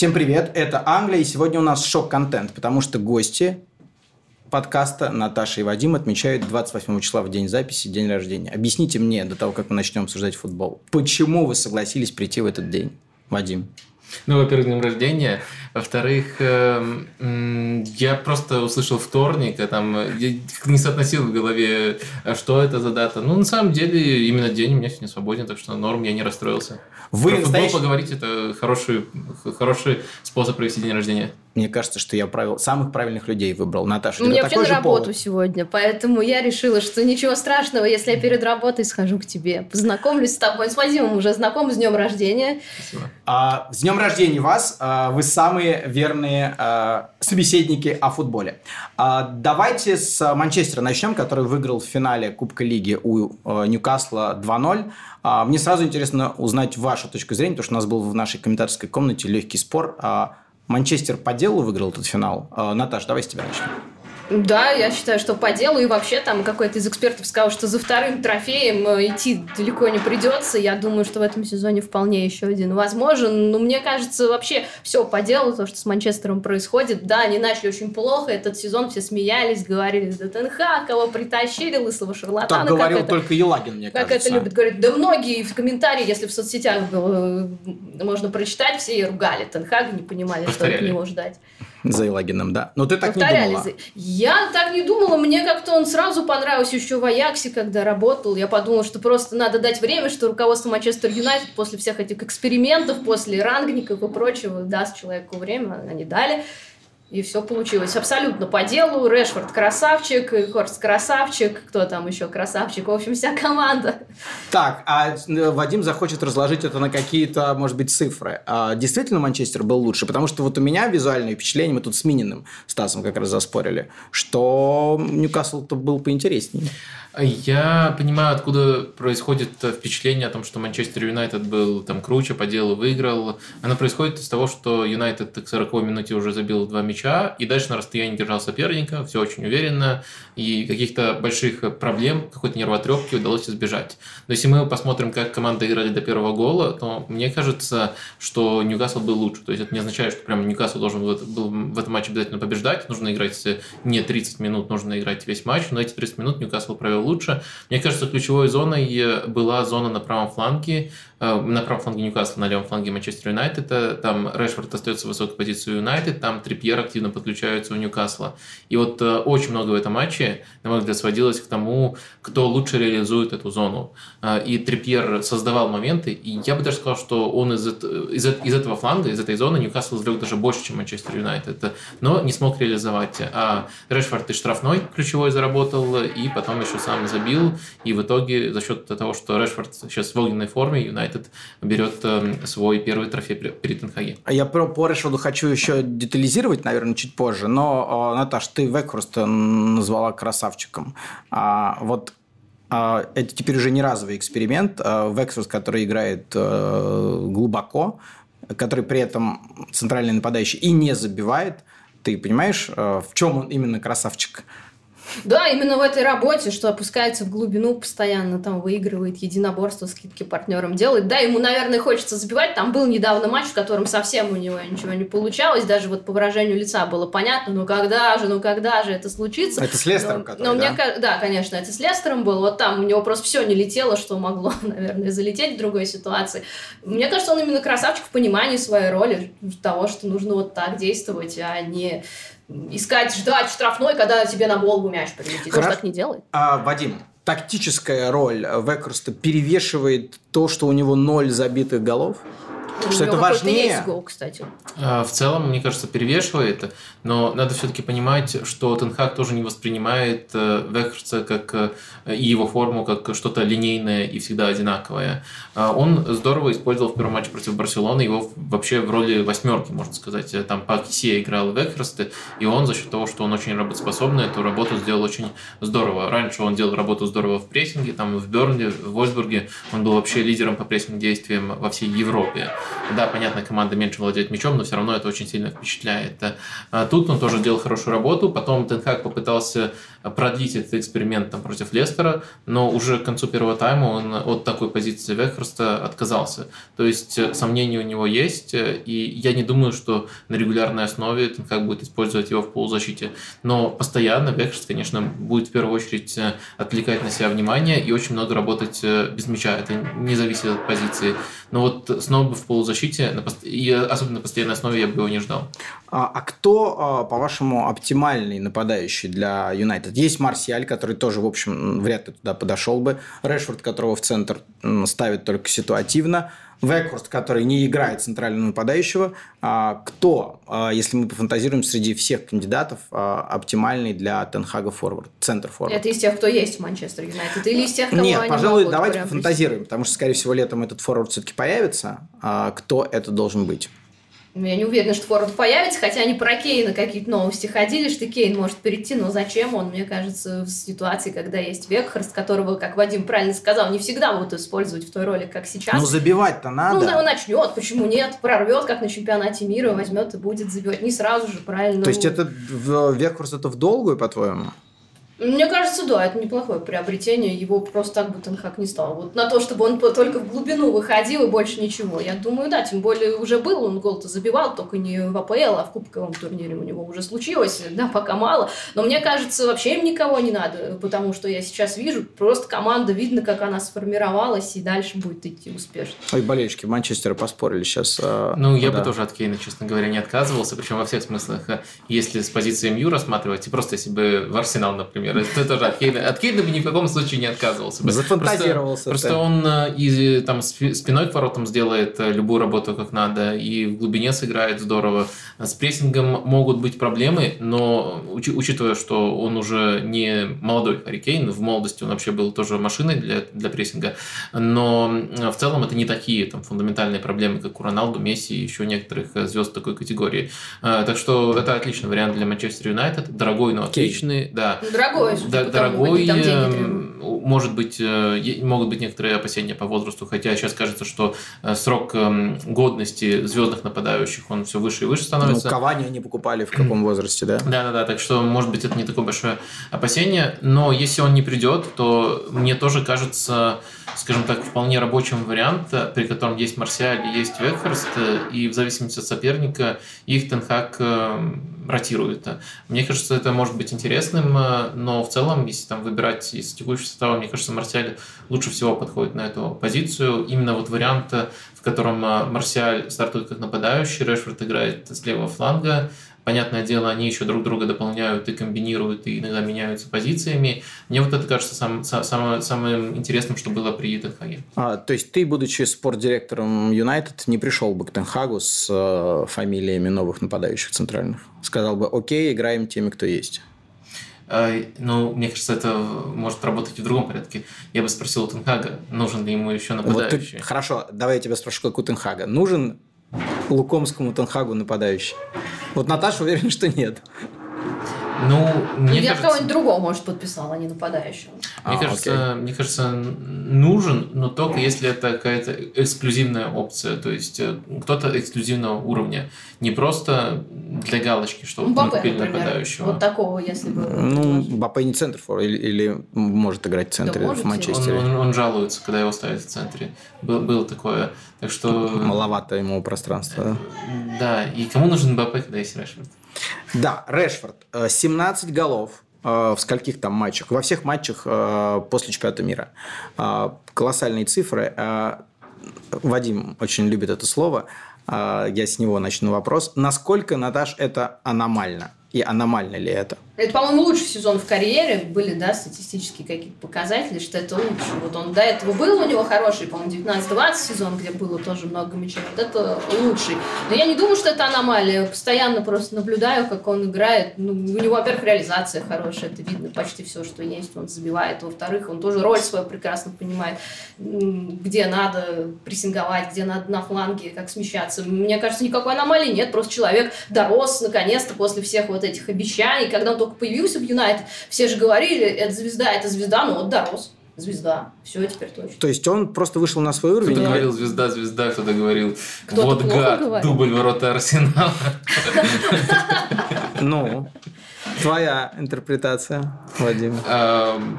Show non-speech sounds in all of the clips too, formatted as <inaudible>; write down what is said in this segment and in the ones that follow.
Всем привет, это Англия, и сегодня у нас шок-контент, потому что гости подкаста Наташа и Вадим отмечают 28 числа в день записи, день рождения. Объясните мне, до того, как мы начнем обсуждать футбол, почему вы согласились прийти в этот день, Вадим? Ну, во-первых, днем рождения. Во-вторых, э, я просто услышал вторник, а там не соотносил в голове, а что это за дата. Ну, на самом деле, именно день у меня сегодня свободен, так что норм, я не расстроился. Вы Про настоящий... футбол поговорить – это хороший, хороший способ провести день рождения. Мне кажется, что я правил, самых правильных людей выбрал. Наташа, Мне вообще на работу повод? сегодня, поэтому я решила, что ничего страшного, если я перед работой схожу к тебе, познакомлюсь с тобой. С Вадимом уже знаком, с днем рождения. Спасибо. А, с днем рождения вас. А, вы самые верные а, собеседники о футболе. А, давайте с Манчестера начнем, который выиграл в финале Кубка Лиги у а, Ньюкасла 2-0. А, мне сразу интересно узнать вашу точку зрения, потому что у нас был в нашей комментаторской комнате легкий спор. А, Манчестер по делу выиграл этот финал. А, Наташ, давай с тебя начнем. Да, я считаю, что по делу. И вообще там какой-то из экспертов сказал, что за вторым трофеем э, идти далеко не придется. Я думаю, что в этом сезоне вполне еще один возможен. Но мне кажется, вообще все по делу, то, что с Манчестером происходит. Да, они начали очень плохо этот сезон, все смеялись, говорили, да ТНХ, кого притащили, лысого шарлатана. Так говорил это, только Елагин, мне как кажется. Как это любят говорить. Да многие в комментарии, если в соцсетях было, можно прочитать, все ругали Тенхага, не понимали, Повторяли. что от него ждать. За Елагиным, да. Но ты так Повторяли. не думала. Я так не думала. Мне как-то он сразу понравился еще в Аяксе, когда работал. Я подумала, что просто надо дать время, что руководство Манчестер Юнайтед после всех этих экспериментов, после рангников и прочего даст человеку время. Они дали. И все получилось абсолютно по делу. Решфорд красавчик, Хорст красавчик, кто там еще красавчик, в общем, вся команда. Так, а э, Вадим захочет разложить это на какие-то, может быть, цифры. А действительно Манчестер был лучше? Потому что вот у меня визуальное впечатление, мы тут с Мининым Стасом как раз заспорили, что Ньюкасл-то был поинтереснее. Я понимаю, откуда происходит впечатление о том, что Манчестер Юнайтед был там круче, по делу выиграл. Оно происходит из того, что Юнайтед к 40 минуте уже забил два мяча, и дальше на расстоянии держал соперника, все очень уверенно, и каких-то больших проблем, какой-то нервотрепки удалось избежать. Но если мы посмотрим, как команда играли до первого гола, то мне кажется, что Ньюкасл был лучше. То есть это не означает, что прям Ньюкасл должен был в этом матче обязательно побеждать. Нужно играть не 30 минут, нужно играть весь матч, но эти 30 минут Ньюкасл провел лучше. Мне кажется, ключевой зоной была зона на правом фланге, на правом фланге Ньюкасла, на левом фланге Манчестер Юнайтед. Э, там Решфорд остается в высокой позиции Юнайтед, там Трипьер активно подключается у Ньюкасла. И вот очень много в этом матче, на мой взгляд, сводилось к тому, кто лучше реализует эту зону. И Трипьер создавал моменты, и я бы даже сказал, что он из, из, из этого фланга, из этой зоны Ньюкасл извлек даже больше, чем Манчестер Юнайтед, но не смог реализовать. А Решфорд и штрафной ключевой заработал, и потом еще сам забил, и в итоге за счет того, что Решфорд сейчас в огненной форме, Юнайтед берет э, свой первый трофей перед Тенхаге. А я про по Решфорду хочу еще детализировать, наверное, чуть позже, но, Наташ, ты Векхурст назвала красавчиком. А, вот а, это теперь уже не разовый эксперимент. А, Векхурст, который играет э, глубоко, который при этом центральный нападающий и не забивает, ты понимаешь, э, в чем он именно красавчик? Да, именно в этой работе, что опускается в глубину, постоянно там выигрывает единоборство, скидки партнерам делает. Да, ему, наверное, хочется забивать. Там был недавно матч, в котором совсем у него ничего не получалось. Даже вот по выражению лица было понятно, ну когда же, ну когда же это случится. Это с Лестером, но, который, но да? Мне, да, конечно, это с Лестером было. Вот там у него просто все не летело, что могло, <laughs> наверное, залететь в другой ситуации. Мне кажется, он именно красавчик в понимании своей роли, того, что нужно вот так действовать, а не искать, ждать штрафной, когда тебе на голову мяч прилетит. Он так не делает. А, Вадим, тактическая роль Векерста перевешивает то, что у него ноль забитых голов? Что это важнее. Есть гол, кстати. А, в целом, мне кажется, перевешивает, но надо все-таки понимать, что Тенхак тоже не воспринимает э, Вехерца как э, и его форму как что-то линейное и всегда одинаковое. А, он здорово использовал в первом матче против Барселоны его вообще в роли восьмерки, можно сказать. Там по Кисе играл Вехерст, и он за счет того, что он очень работоспособный, эту работу сделал очень здорово. Раньше он делал работу здорово в прессинге, там в Бернли, в Вольсбурге он был вообще лидером по прессинг-действиям во всей Европе. Да, понятно, команда меньше владеет мячом, но все равно это очень сильно впечатляет. А тут он тоже делал хорошую работу. Потом Тенхак попытался продлить этот эксперимент там, против Лестера, но уже к концу первого тайма он от такой позиции Вехерста отказался. То есть э, сомнения у него есть, э, и я не думаю, что на регулярной основе Тенхак будет использовать его в полузащите. Но постоянно Вехерст, конечно, будет в первую очередь э, отвлекать на себя внимание и очень много работать без мяча. Это не зависит от позиции. Но вот снова в полузащите, и особенно на постоянной основе я бы его не ждал. А, а кто, а, по-вашему, оптимальный нападающий для Юнайтед? Есть Марсиаль, который тоже, в общем, вряд ли туда подошел бы. Решфорд, которого в центр ставит только ситуативно. Векхорст, который не играет центрального нападающего. А, кто, если мы пофантазируем, среди всех кандидатов оптимальный для Тенхага форвард, центр форвард? Это из тех, кто есть в Манчестер Юнайтед? Или из тех, кого Нет, они пожалуй, могут давайте пофантазируем, потому что, скорее всего, летом этот форвард все-таки появится. Кто это должен быть? Я не уверена, что Форд появится, хотя они про Кейна какие-то новости ходили, что Кейн может перейти, но зачем он, мне кажется, в ситуации, когда есть Векхарст, которого, как Вадим правильно сказал, не всегда будут использовать в той роли, как сейчас. Ну, забивать-то надо. Ну, он начнет, почему нет? Прорвет, как на чемпионате мира, возьмет и будет забивать. Не сразу же, правильно. То есть это в Векхорст это в долгую, по-твоему? Мне кажется, да, это неплохое приобретение. Его просто так бы Тенхак не стал. Вот на то, чтобы он только в глубину выходил и больше ничего. Я думаю, да, тем более уже был, он гол-то забивал, только не в АПЛ, а в кубковом турнире у него уже случилось. Да, пока мало. Но мне кажется, вообще им никого не надо, потому что я сейчас вижу, просто команда, видно, как она сформировалась и дальше будет идти успешно. Ой, болельщики Манчестера поспорили сейчас. э, Ну, я да. бы тоже от Кейна, честно говоря, не отказывался, причем во всех смыслах. Если с позиции МЮ рассматривать, и просто если бы в Арсенал, например, это тоже от Кейна. От Кейна бы ни в каком случае не отказывался бы. Зафантазировался Просто, он э, и там спи- спиной к воротам сделает э, любую работу как надо, и в глубине сыграет здорово. С прессингом могут быть проблемы, но учи- учитывая, что он уже не молодой Харикейн, в молодости он вообще был тоже машиной для, для прессинга, но э, в целом это не такие там, фундаментальные проблемы, как у Роналду, Месси и еще некоторых звезд такой категории. Так что это отличный вариант для Манчестер Юнайтед, дорогой, но отличный, да. Ну, Дорогой, Да, тому, дорогой, эм, может быть, э, могут быть некоторые опасения по возрасту, хотя сейчас кажется, что э, срок эм, годности звездных нападающих, он все выше и выше Ну, становится. Кавани они покупали в каком возрасте, да? Да-да-да, так что, может быть, это не такое большое опасение, но если он не придет, то мне тоже кажется, скажем так, вполне рабочим вариант, э, при котором есть Марсиаль и есть Векхерст, и в зависимости от соперника их Тенхак э, ротирует. Мне кажется, это может быть интересным, э, но в целом, если там выбирать из текущего состава, мне кажется, Марсиаль лучше всего подходит на эту позицию. Именно вот вариант, э, в котором э, Марсиаль стартует как нападающий, Решфорд играет с левого фланга, Понятное дело, они еще друг друга дополняют и комбинируют, и иногда меняются позициями. Мне вот это кажется сам, са- самым, самым интересным, что было при Тенхаге. А, то есть ты, будучи спортдиректором Юнайтед, не пришел бы к Тенхагу с э, фамилиями новых нападающих центральных? Сказал бы, окей, играем теми, кто есть. Э, Ну, мне кажется, это может работать и в другом порядке. Я бы спросил у Тенхага, нужен ли ему еще Вот ты- нападающий. хорошо, давай я тебя спрошу, как у Тенхага. Нужен Лукомскому Тенхагу нападающий? Вот Наташа уверена, что нет. Ну, мне Я кажется... кого-нибудь другого, может, подписала, а не нападающего. Мне, А, кажется, мне кажется, нужен, но только если это какая-то эксклюзивная опция, то есть э, кто-то эксклюзивного уровня, не просто для галочки, что вот мы Мбаппе, купили например. нападающего. Вот такого, если бы... Ну, Бапе не центр фор, или, или может играть в центре может, в Он, Манчестере. он- он жалуется, когда его ставят в центре. Был, было такое. Так что... Маловато ему пространства. Да, и кому нужен Мбаппе, когда есть Решфорд? Да, Решфорд. э, 17 голов э, в скольких там матчах? Во всех матчах э, после чемпионата мира. Э, Колоссальные цифры. Э, Вадим очень любит это слово. Э, Я с него начну вопрос. Насколько, Наташ, это аномально? И аномально ли это? Это, по-моему, лучший сезон в карьере. Были, да, статистические какие-то показатели, что это лучше. Вот он до этого был у него хороший, по-моему, 19-20 сезон, где было тоже много мячей. Вот это лучший. Но я не думаю, что это аномалия. Постоянно просто наблюдаю, как он играет. Ну, у него, во-первых, реализация хорошая. Это видно почти все, что есть. Он забивает. Во-вторых, он тоже роль свою прекрасно понимает. Где надо прессинговать, где надо на фланге, как смещаться. Мне кажется, никакой аномалии нет. Просто человек дорос, наконец-то, после всех вот этих обещаний. Когда он только появился в Юнайтед, все же говорили, это звезда, это звезда, ну вот дорос. звезда. Все, теперь точно. То есть он просто вышел на свой уровень. Кто-то говорил звезда, звезда, кто-то говорил Кто-то вот гад, говорил. дубль ворота Арсенала. Ну, <laughs> твоя интерпретация, Вадим. Эм,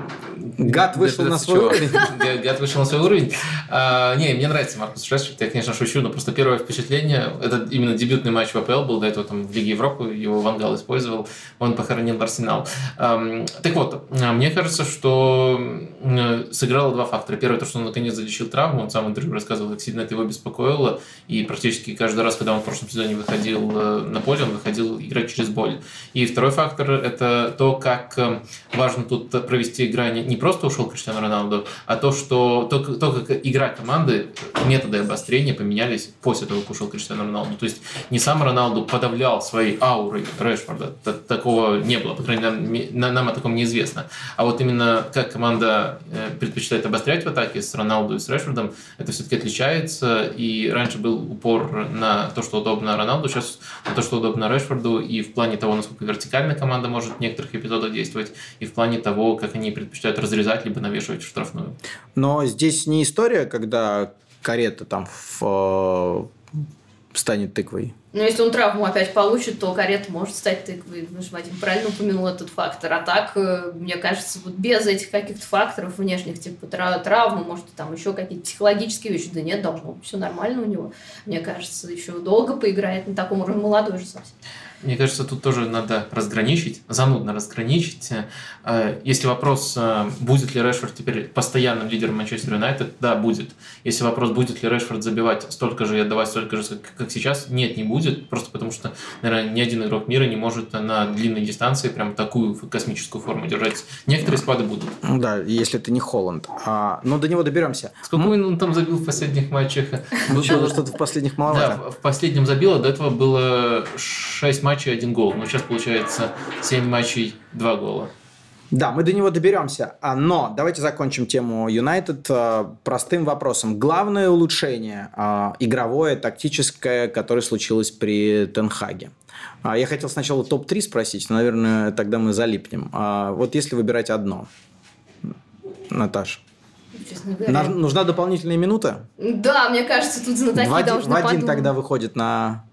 Гад вышел на свой уровень. <laughs> Га- Гад вышел на свой уровень. Не, мне нравится Маркус Решфорд, я, конечно, шучу, но просто первое впечатление, это именно дебютный матч в АПЛ был, до этого там в Лиге Европы, его Вангал использовал, он похоронил Арсенал. Эм, Так вот, э, мне кажется, что э, сыграло два фактора. Первый, то, что он наконец залечил травму, он сам интервью рассказывал, как сильно это его беспокоило, и практически каждый раз, когда он в прошлом сезоне выходил э, на поле, он выходил играть через боль. И второй фактор – это то, как э, важно тут провести грани. Не просто ушел Криштиану Роналду, а то, что то, то, как игра команды, методы обострения поменялись после того, как ушел Криштиану Роналду. То есть не сам Роналду подавлял своей аурой Решфорда. Такого не было, по крайней мере, нам- на- нам о таком неизвестно. А вот именно как команда э, предпочитает обострять в атаке с Роналду и с Решфордом, это все-таки отличается. И раньше был упор на то, что удобно Роналду, сейчас на то, что удобно Решфорду, и в плане того, насколько вертикально команда может в некоторых эпизодах действовать, и в плане того, как они предпочитают разрезать либо навешивать в штрафную. Но здесь не история, когда карета там в, э, станет тыквой. Но если он травму опять получит, то карета может стать тыквой. Что Вадим правильно упомянул этот фактор. А так, э, мне кажется, вот без этих каких-то факторов внешних, типа тра- травмы, может, там еще какие-то психологические вещи, да нет, должно быть все нормально у него. Мне кажется, еще долго поиграет на таком уровне, молодой же совсем. Мне кажется, тут тоже надо разграничить, занудно разграничить. Э, Если вопрос, э, будет ли Решфорд теперь постоянным лидером Манчестер Юнайтед, да, будет. Если вопрос, будет ли Решфорд забивать столько же и отдавать столько же, как- сейчас, нет, не будет. Просто потому что, наверное, ни один игрок мира не может на длинной дистанции прям такую космическую форму держать. Некоторые спады будут. Ну Да, если это не Холланд. А, но до него доберемся. Сколько он там забил в последних матчах? <laughs> Было что-то в последних Да, маловато. в в последнем забило, до этого было 6 матчей, 1 гол. Но сейчас получается 7 матчей, 2 гола. Да, мы до него доберемся. А, Но давайте закончим тему Юнайтед э, простым вопросом. Главное улучшение э, игровое, тактическое, которое случилось при Тенхаге. А, Я хотел сначала топ-3 спросить, но, наверное, тогда мы залипнем. А, Вот если выбирать одно. Наташ. Честно говоря. На- Нужна дополнительная минута? Да, мне кажется, тут знатоки Вадим, должны Вадим подумать. тогда выходит на...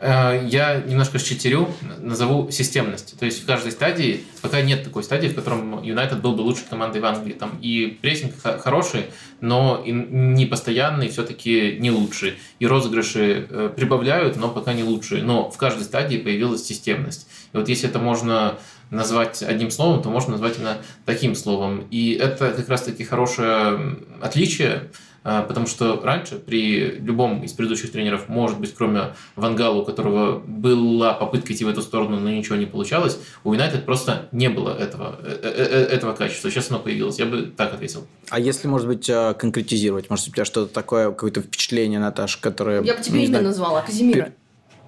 Э, Я немножко считерю, назову системность. То есть в каждой стадии, пока нет такой стадии, в котором Юнайтед был бы лучшей командой в Англии. Там и прессинг хороший, но и не постоянный, все-таки не лучший. И розыгрыши э, прибавляют, но пока не лучшие. Но в каждой стадии появилась системность. И вот если это можно назвать одним словом, то можно назвать именно таким словом. И это как раз-таки хорошее отличие, Потому что раньше при любом из предыдущих тренеров, может быть, кроме Вангала, у которого была попытка идти в эту сторону, но ничего не получалось, у Юнайтед просто не было этого, э, э, э, этого качества. Сейчас оно появилось. Я бы так ответил. А если, может быть, э, конкретизировать? Может, у тебя что-то такое, какое-то впечатление, Наташа, которое... Я бы тебе имя назвала, Казимира.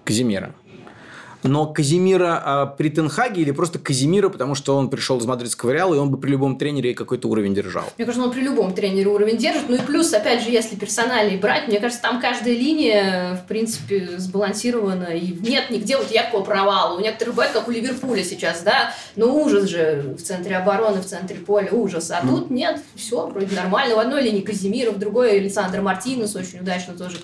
Казимира. Но Казимира а, при Тенхаге или просто Казимира, потому что он пришел из мадридского Реала, и он бы при любом тренере какой-то уровень держал? Мне кажется, он при любом тренере уровень держит. Ну и плюс, опять же, если персонали брать, мне кажется, там каждая линия, в принципе, сбалансирована. И нет нигде вот яркого провала. У некоторых бывает, как у Ливерпуля сейчас, да? Ну ужас же в центре обороны, в центре поля, ужас. А тут нет, все вроде нормально. В одной линии Казимира, в другой Александр Мартинес, очень удачно тоже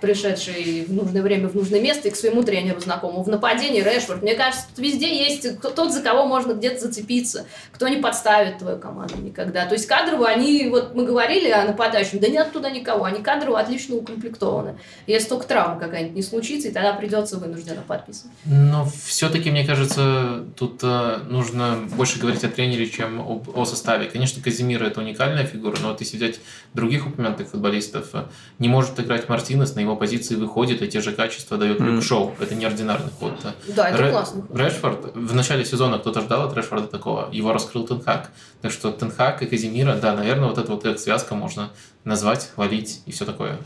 пришедший в нужное время в нужное место и к своему тренеру знакомому. В нападении Решфорд. Мне кажется, тут везде есть тот, за кого можно где-то зацепиться, кто не подставит твою команду никогда. То есть кадрово они, вот мы говорили о нападающем, да нет туда никого, они кадрово отлично укомплектованы. Если только травма какая-нибудь не случится, и тогда придется вынужденно подписывать. Но все-таки, мне кажется, тут э, нужно больше говорить о тренере, чем об- о составе. Конечно, Казимира это уникальная фигура, но вот если взять других упомянутых футболистов, э, не может играть Мартинес, на его позиции выходит, и те же качества дает Люк Мгм. Шоу. Это неординарный ход. Да, это Ре- классно. Решфорд, в начале сезона кто-то ждал от Решфорда такого, его раскрыл Тенхак. Так что Тенхак и Казимира, да, наверное, вот эту вот как связка можно назвать, хвалить и все такое.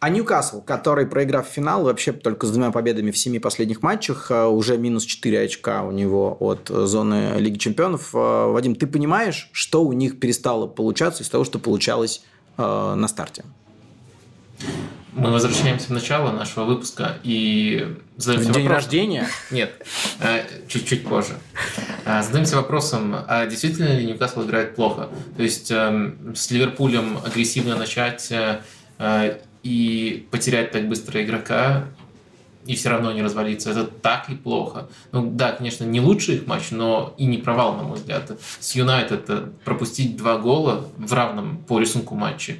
А Ньюкасл, который, проиграв финал, вообще только с двумя победами в семи последних матчах, э, уже минус 4 очка у него от э, зоны Лиги Чемпионов. Э, Вадим, ты понимаешь, что у них перестало получаться из того, что получалось э, на старте? Мы возвращаемся в начало нашего выпуска и задаем В себе день вопрос. рождения? Нет, э, чуть-чуть позже. А, Задаемся вопросом, а действительно ли Ньюкасл играет плохо? То есть эм, с Ливерпулем агрессивно начать э, э, и потерять так быстро игрока, и все равно не развалиться. Это так и плохо. Ну да, конечно, не лучший их матч, но и не провал, на мой взгляд. С Юнайтед пропустить два гола в равном по рисунку матче э,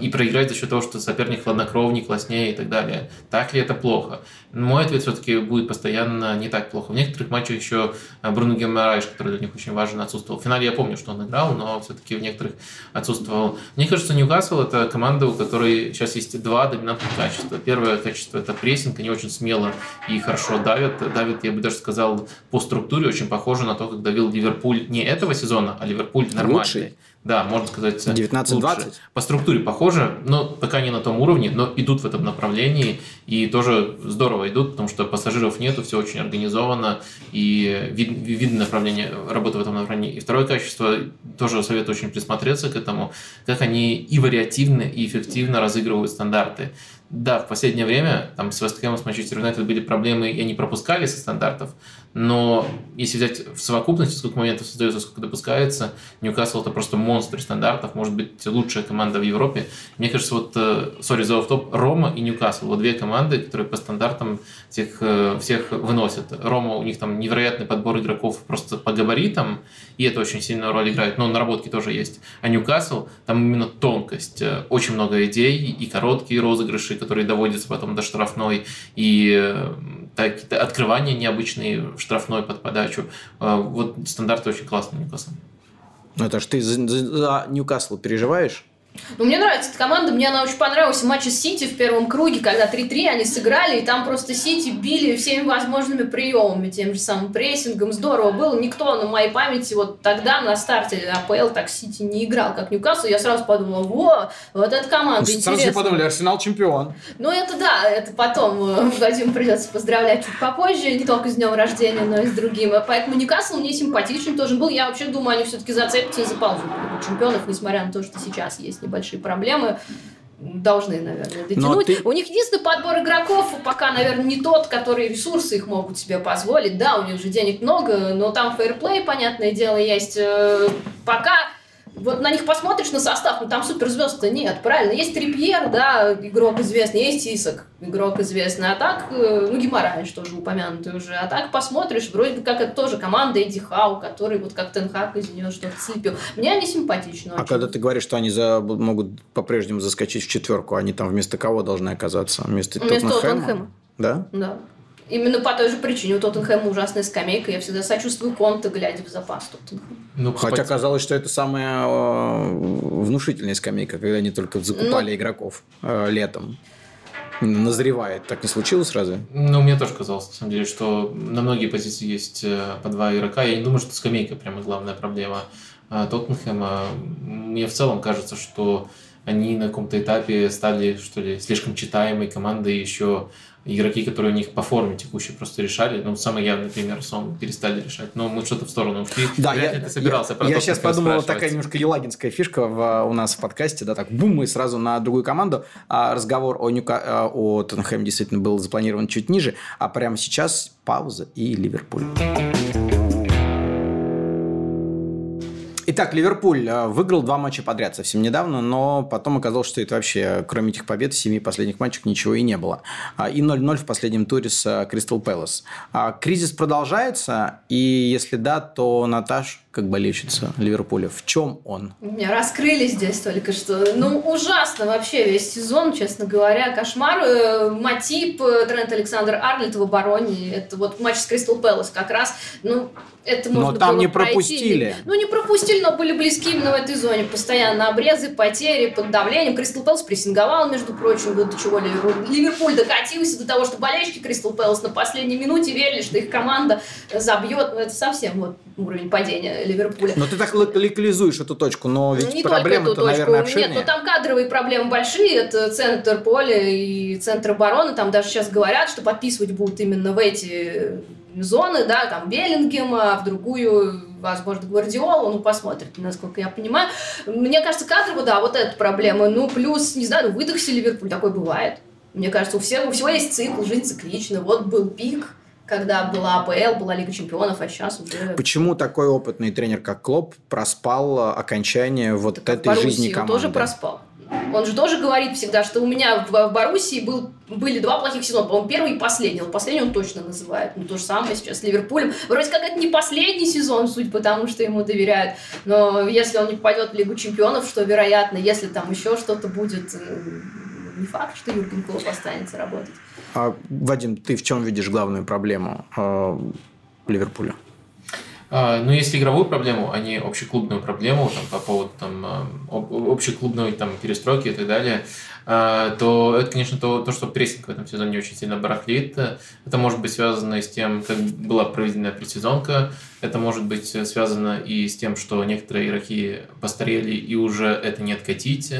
и проиграть за счет того, что соперник хладнокровнее, класснее и так далее. Так ли это плохо? Мой ответ все-таки будет постоянно не так плохо. В некоторых матчах еще э, Бруно Геморрайш, который для них очень важен, отсутствовал. В финале я помню, что он играл, но все-таки в некоторых отсутствовал. Мне кажется, Ньюкасл – это команда, у которой сейчас есть два доминантных качества. Первое качество – это прессинг, они очень смело и хорошо давят. Давят, я бы даже сказал, по структуре очень похоже на то, как давил Ливерпуль не этого сезона, а Ливерпуль нормальный. Лучший. Да, можно сказать, 19-20. По структуре похоже, но пока не на том уровне, но идут в этом направлении и тоже здорово идут, потому что пассажиров нету, все очень организовано и вид, видно направление работы в этом направлении. И второе качество, тоже советую очень присмотреться к этому, как они и вариативно, и эффективно разыгрывают стандарты. Да, в последнее время там с Вестхэмом, с Манчестер Юнайтед были проблемы, и они пропускали со стандартов, но если взять в совокупности, сколько моментов создается, сколько допускается, Ньюкасл это просто монстр стандартов, может быть лучшая команда в Европе. Мне кажется, вот, сори за топ Рома и Ньюкасл, вот две команды, которые по стандартам всех, э, всех выносят. Рома, у них там невероятный подбор игроков просто по габаритам, и это очень сильную роль играет, но наработки тоже есть. А Ньюкасл, там именно тонкость, э, очень много идей, и короткие розыгрыши, которые доводятся потом до штрафной, и так, открывания необычные штрафной под подачу. Э, вот стандарты очень классные Ньюкасл. Ну, это ж ты за, за Ньюкасл переживаешь? Ну, мне нравится эта команда, мне она очень понравилась в матче с Сити в первом круге, когда 3-3 они сыграли, и там просто Сити били всеми возможными приемами, тем же самым прессингом, здорово было. Никто на моей памяти вот тогда на старте АПЛ так Сити не играл, как Ньюкасл, я сразу подумала, во, вот эта команда ну, Сразу же подумали, Арсенал чемпион. Ну, это да, это потом э, <laughs> Вадим придется поздравлять чуть попозже, не только с днем рождения, но и с другим. Поэтому Ньюкасл мне симпатичен тоже был, я вообще думаю, они все-таки зацепятся и заползут чемпионов, несмотря на то, что сейчас есть небольшие проблемы должны, наверное, дотянуть. Ты... У них единственный подбор игроков пока, наверное, не тот, который ресурсы их могут себе позволить. Да, у них же денег много, но там фейерплей, понятное дело, есть. Э, пока вот на них посмотришь на состав, ну там суперзвезд-то нет, правильно? Есть Трипьер, да, игрок известный, есть Исак, игрок известный, а так, э, ну, Гимараеш тоже упомянутый уже, а так посмотришь, вроде бы как это тоже команда Эдди Хау, который вот как Тенхак из нее что-то слепил. Мне они симпатичны. А когда ты говоришь, что они за, могут по-прежнему заскочить в четверку, они там вместо кого должны оказаться? Вместо, вместо? Тоттенхэма. Да? Да. Именно по той же причине у Тоттенхэма ужасная скамейка. Я всегда сочувствую Конте, глядя в запас Тоттенхэма. Ну, Хотя казалось, что это самая э, внушительная скамейка, когда они только закупали ну, игроков э, летом. Назревает. Так не случилось разве? Ну, мне тоже казалось, на самом деле, что на многие позиции есть э, по два игрока. Я не думаю, что скамейка прямо главная проблема а Тоттенхэма. Мне в целом кажется, что они на каком-то этапе стали, что ли, слишком читаемой командой еще игроки, которые у них по форме текущей просто решали. Ну, самый явный пример, Сон перестали решать. Но мы что-то в сторону ушли. Да, я, ты собирался я, про я сейчас подумал, такая немножко елагинская фишка в, у нас в подкасте, да, так бум, мы сразу на другую команду. А разговор о, Ньюка, а, о Тоттенхэме действительно был запланирован чуть ниже, а прямо сейчас пауза и Ливерпуль. Итак, Ливерпуль э, выиграл два матча подряд совсем недавно, но потом оказалось, что это вообще, кроме этих побед, в семи последних матчах ничего и не было. А, и 0-0 в последнем туре с э, Кристал Пэлас. А, кризис продолжается, и если да, то Наташ, как болельщица Ливерпуля, в чем он? Меня раскрыли здесь только что. Ну, ужасно вообще весь сезон, честно говоря. Кошмар. Э, Матип, Трент Александр Арлет в обороне. Это вот матч с Кристал Пэлас как раз. Ну, это можно но там не пропустили. Пройти. Ну, не пропустили, но были близки именно в этой зоне. Постоянно обрезы, потери, под давлением. Кристал Пэлс прессинговал, между прочим, до чего Ливерпуль докатился до того, что болельщики Кристал Пэлс на последней минуте верили, что их команда забьет. Ну, это совсем вот уровень падения Ливерпуля. Но ты так локализуешь эту точку, но ведь не проблемы-то, наверное, обширнее. Нет, но там кадровые проблемы большие. Это центр поля и центр обороны. Там даже сейчас говорят, что подписывать будут именно в эти зоны, да, там Беллингема, в другую, возможно, Гвардиолу, ну, посмотрит, насколько я понимаю. Мне кажется, кадрово, да, вот эта проблема. Ну, плюс, не знаю, ну, выдохся Ливерпуль, такой бывает. Мне кажется, у всех, у всего есть цикл, жизнь циклична. Вот был пик, когда была АПЛ, была Лига Чемпионов, а сейчас уже... Почему такой опытный тренер, как Клоп, проспал окончание вот так этой жизни команды? тоже проспал. Он же тоже говорит всегда, что у меня в, в Боруссии был, были два плохих сезона. По-моему, первый и последний. Последний он точно называет. Ну, то же самое сейчас с Ливерпулем. Вроде как это не последний сезон, суть потому, что ему доверяют. Но если он не попадет в Лигу чемпионов, что вероятно, если там еще что-то будет, э, не факт, что Юрген Клоп останется работать. А, Вадим, ты в чем видишь главную проблему э, Ливерпуля? А, ну, если игровую проблему, а не общеклубную проблему там, по поводу там, а, общеклубной там, перестройки и так далее, а, то это, конечно, то, то, что прессинг в этом сезоне очень сильно барахлит. Это может быть связано и с тем, как была проведена предсезонка. Это может быть связано и с тем, что некоторые игроки постарели и уже это не откатить.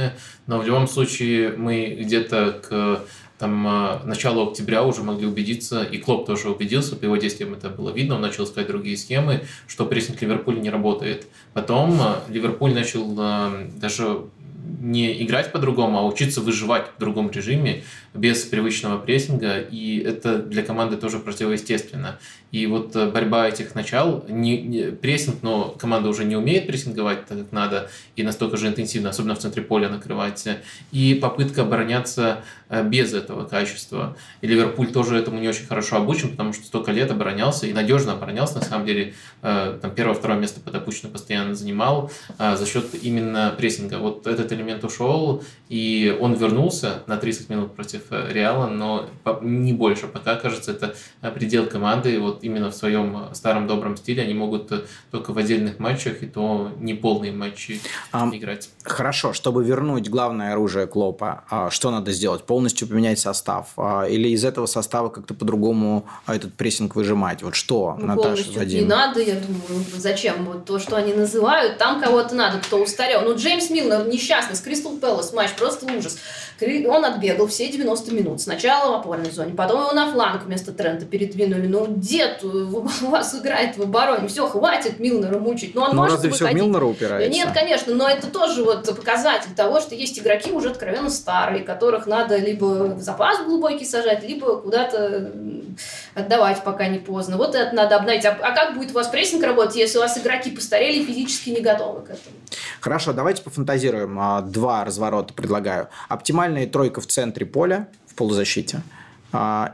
Но в любом случае мы где-то к там э, начало октября уже могли убедиться, и Клоп тоже убедился, по его действиям это было видно, он начал искать другие схемы, что прессинг Ливерпуля не работает. Потом э, Ливерпуль начал э, даже не играть по-другому, а учиться выживать в другом режиме без привычного прессинга, и это для команды тоже противоестественно. И вот э, борьба этих начал, не, не, прессинг, но команда уже не умеет прессинговать так, как надо, и настолько же интенсивно, особенно в центре поля накрывать, и попытка обороняться э, без этого качества. И Ливерпуль тоже этому не очень хорошо обучен, потому что столько лет оборонялся, и надежно оборонялся, на самом деле, э, там первое-второе место подопущено постоянно занимал за счет именно прессинга. Вот этот элемент ушел, и он вернулся на 30 минут против Реала, но не больше. Пока, кажется, это предел команды, вот именно в своем старом добром стиле они могут э, только в отдельных матчах и то не полные матчи а, играть. Хорошо, чтобы вернуть главное оружие Клопа, а, что надо сделать? Полностью поменять состав? А, или из этого состава как-то по-другому этот прессинг выжимать? Вот что, ну, Наташа, Вадим? Не надо, я думаю, зачем? Вот то, что они называют, там кого-то надо, кто устарел. Ну, Джеймс Милнер несчастный, с Кристал Пэлас матч, просто ужас. Он отбегал все 90 минут. Сначала в опорной зоне, потом его на фланг вместо Трента передвинули. Ну, дед у вас играет в обороне. Все, хватит Милнера мучить. Ну, он ну может разве все Милнера упирается? Нет, конечно, но это тоже вот показатель того, что есть игроки уже откровенно старые, которых надо либо в запас глубокий сажать, либо куда-то отдавать, пока не поздно. Вот это надо обновить. А, а как будет у вас прессинг работать, если у вас игроки постарели и физически не готовы к этому? Хорошо, давайте пофантазируем. А, два разворота предлагаю. Оптимальная тройка в центре поля в полузащите –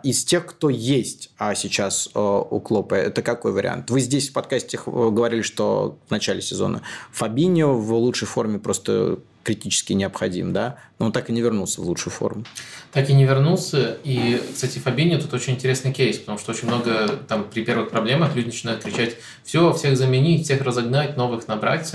из тех, кто есть а сейчас э, у Клопа, это какой вариант? Вы здесь в подкасте говорили, что в начале сезона Фабиньо в лучшей форме просто критически необходим, да? Но он так и не вернулся в лучшую форму. Так и не вернулся. И, кстати, Фабиньо тут очень интересный кейс, потому что очень много там при первых проблемах люди начинают кричать «все, всех заменить, всех разогнать, новых набрать».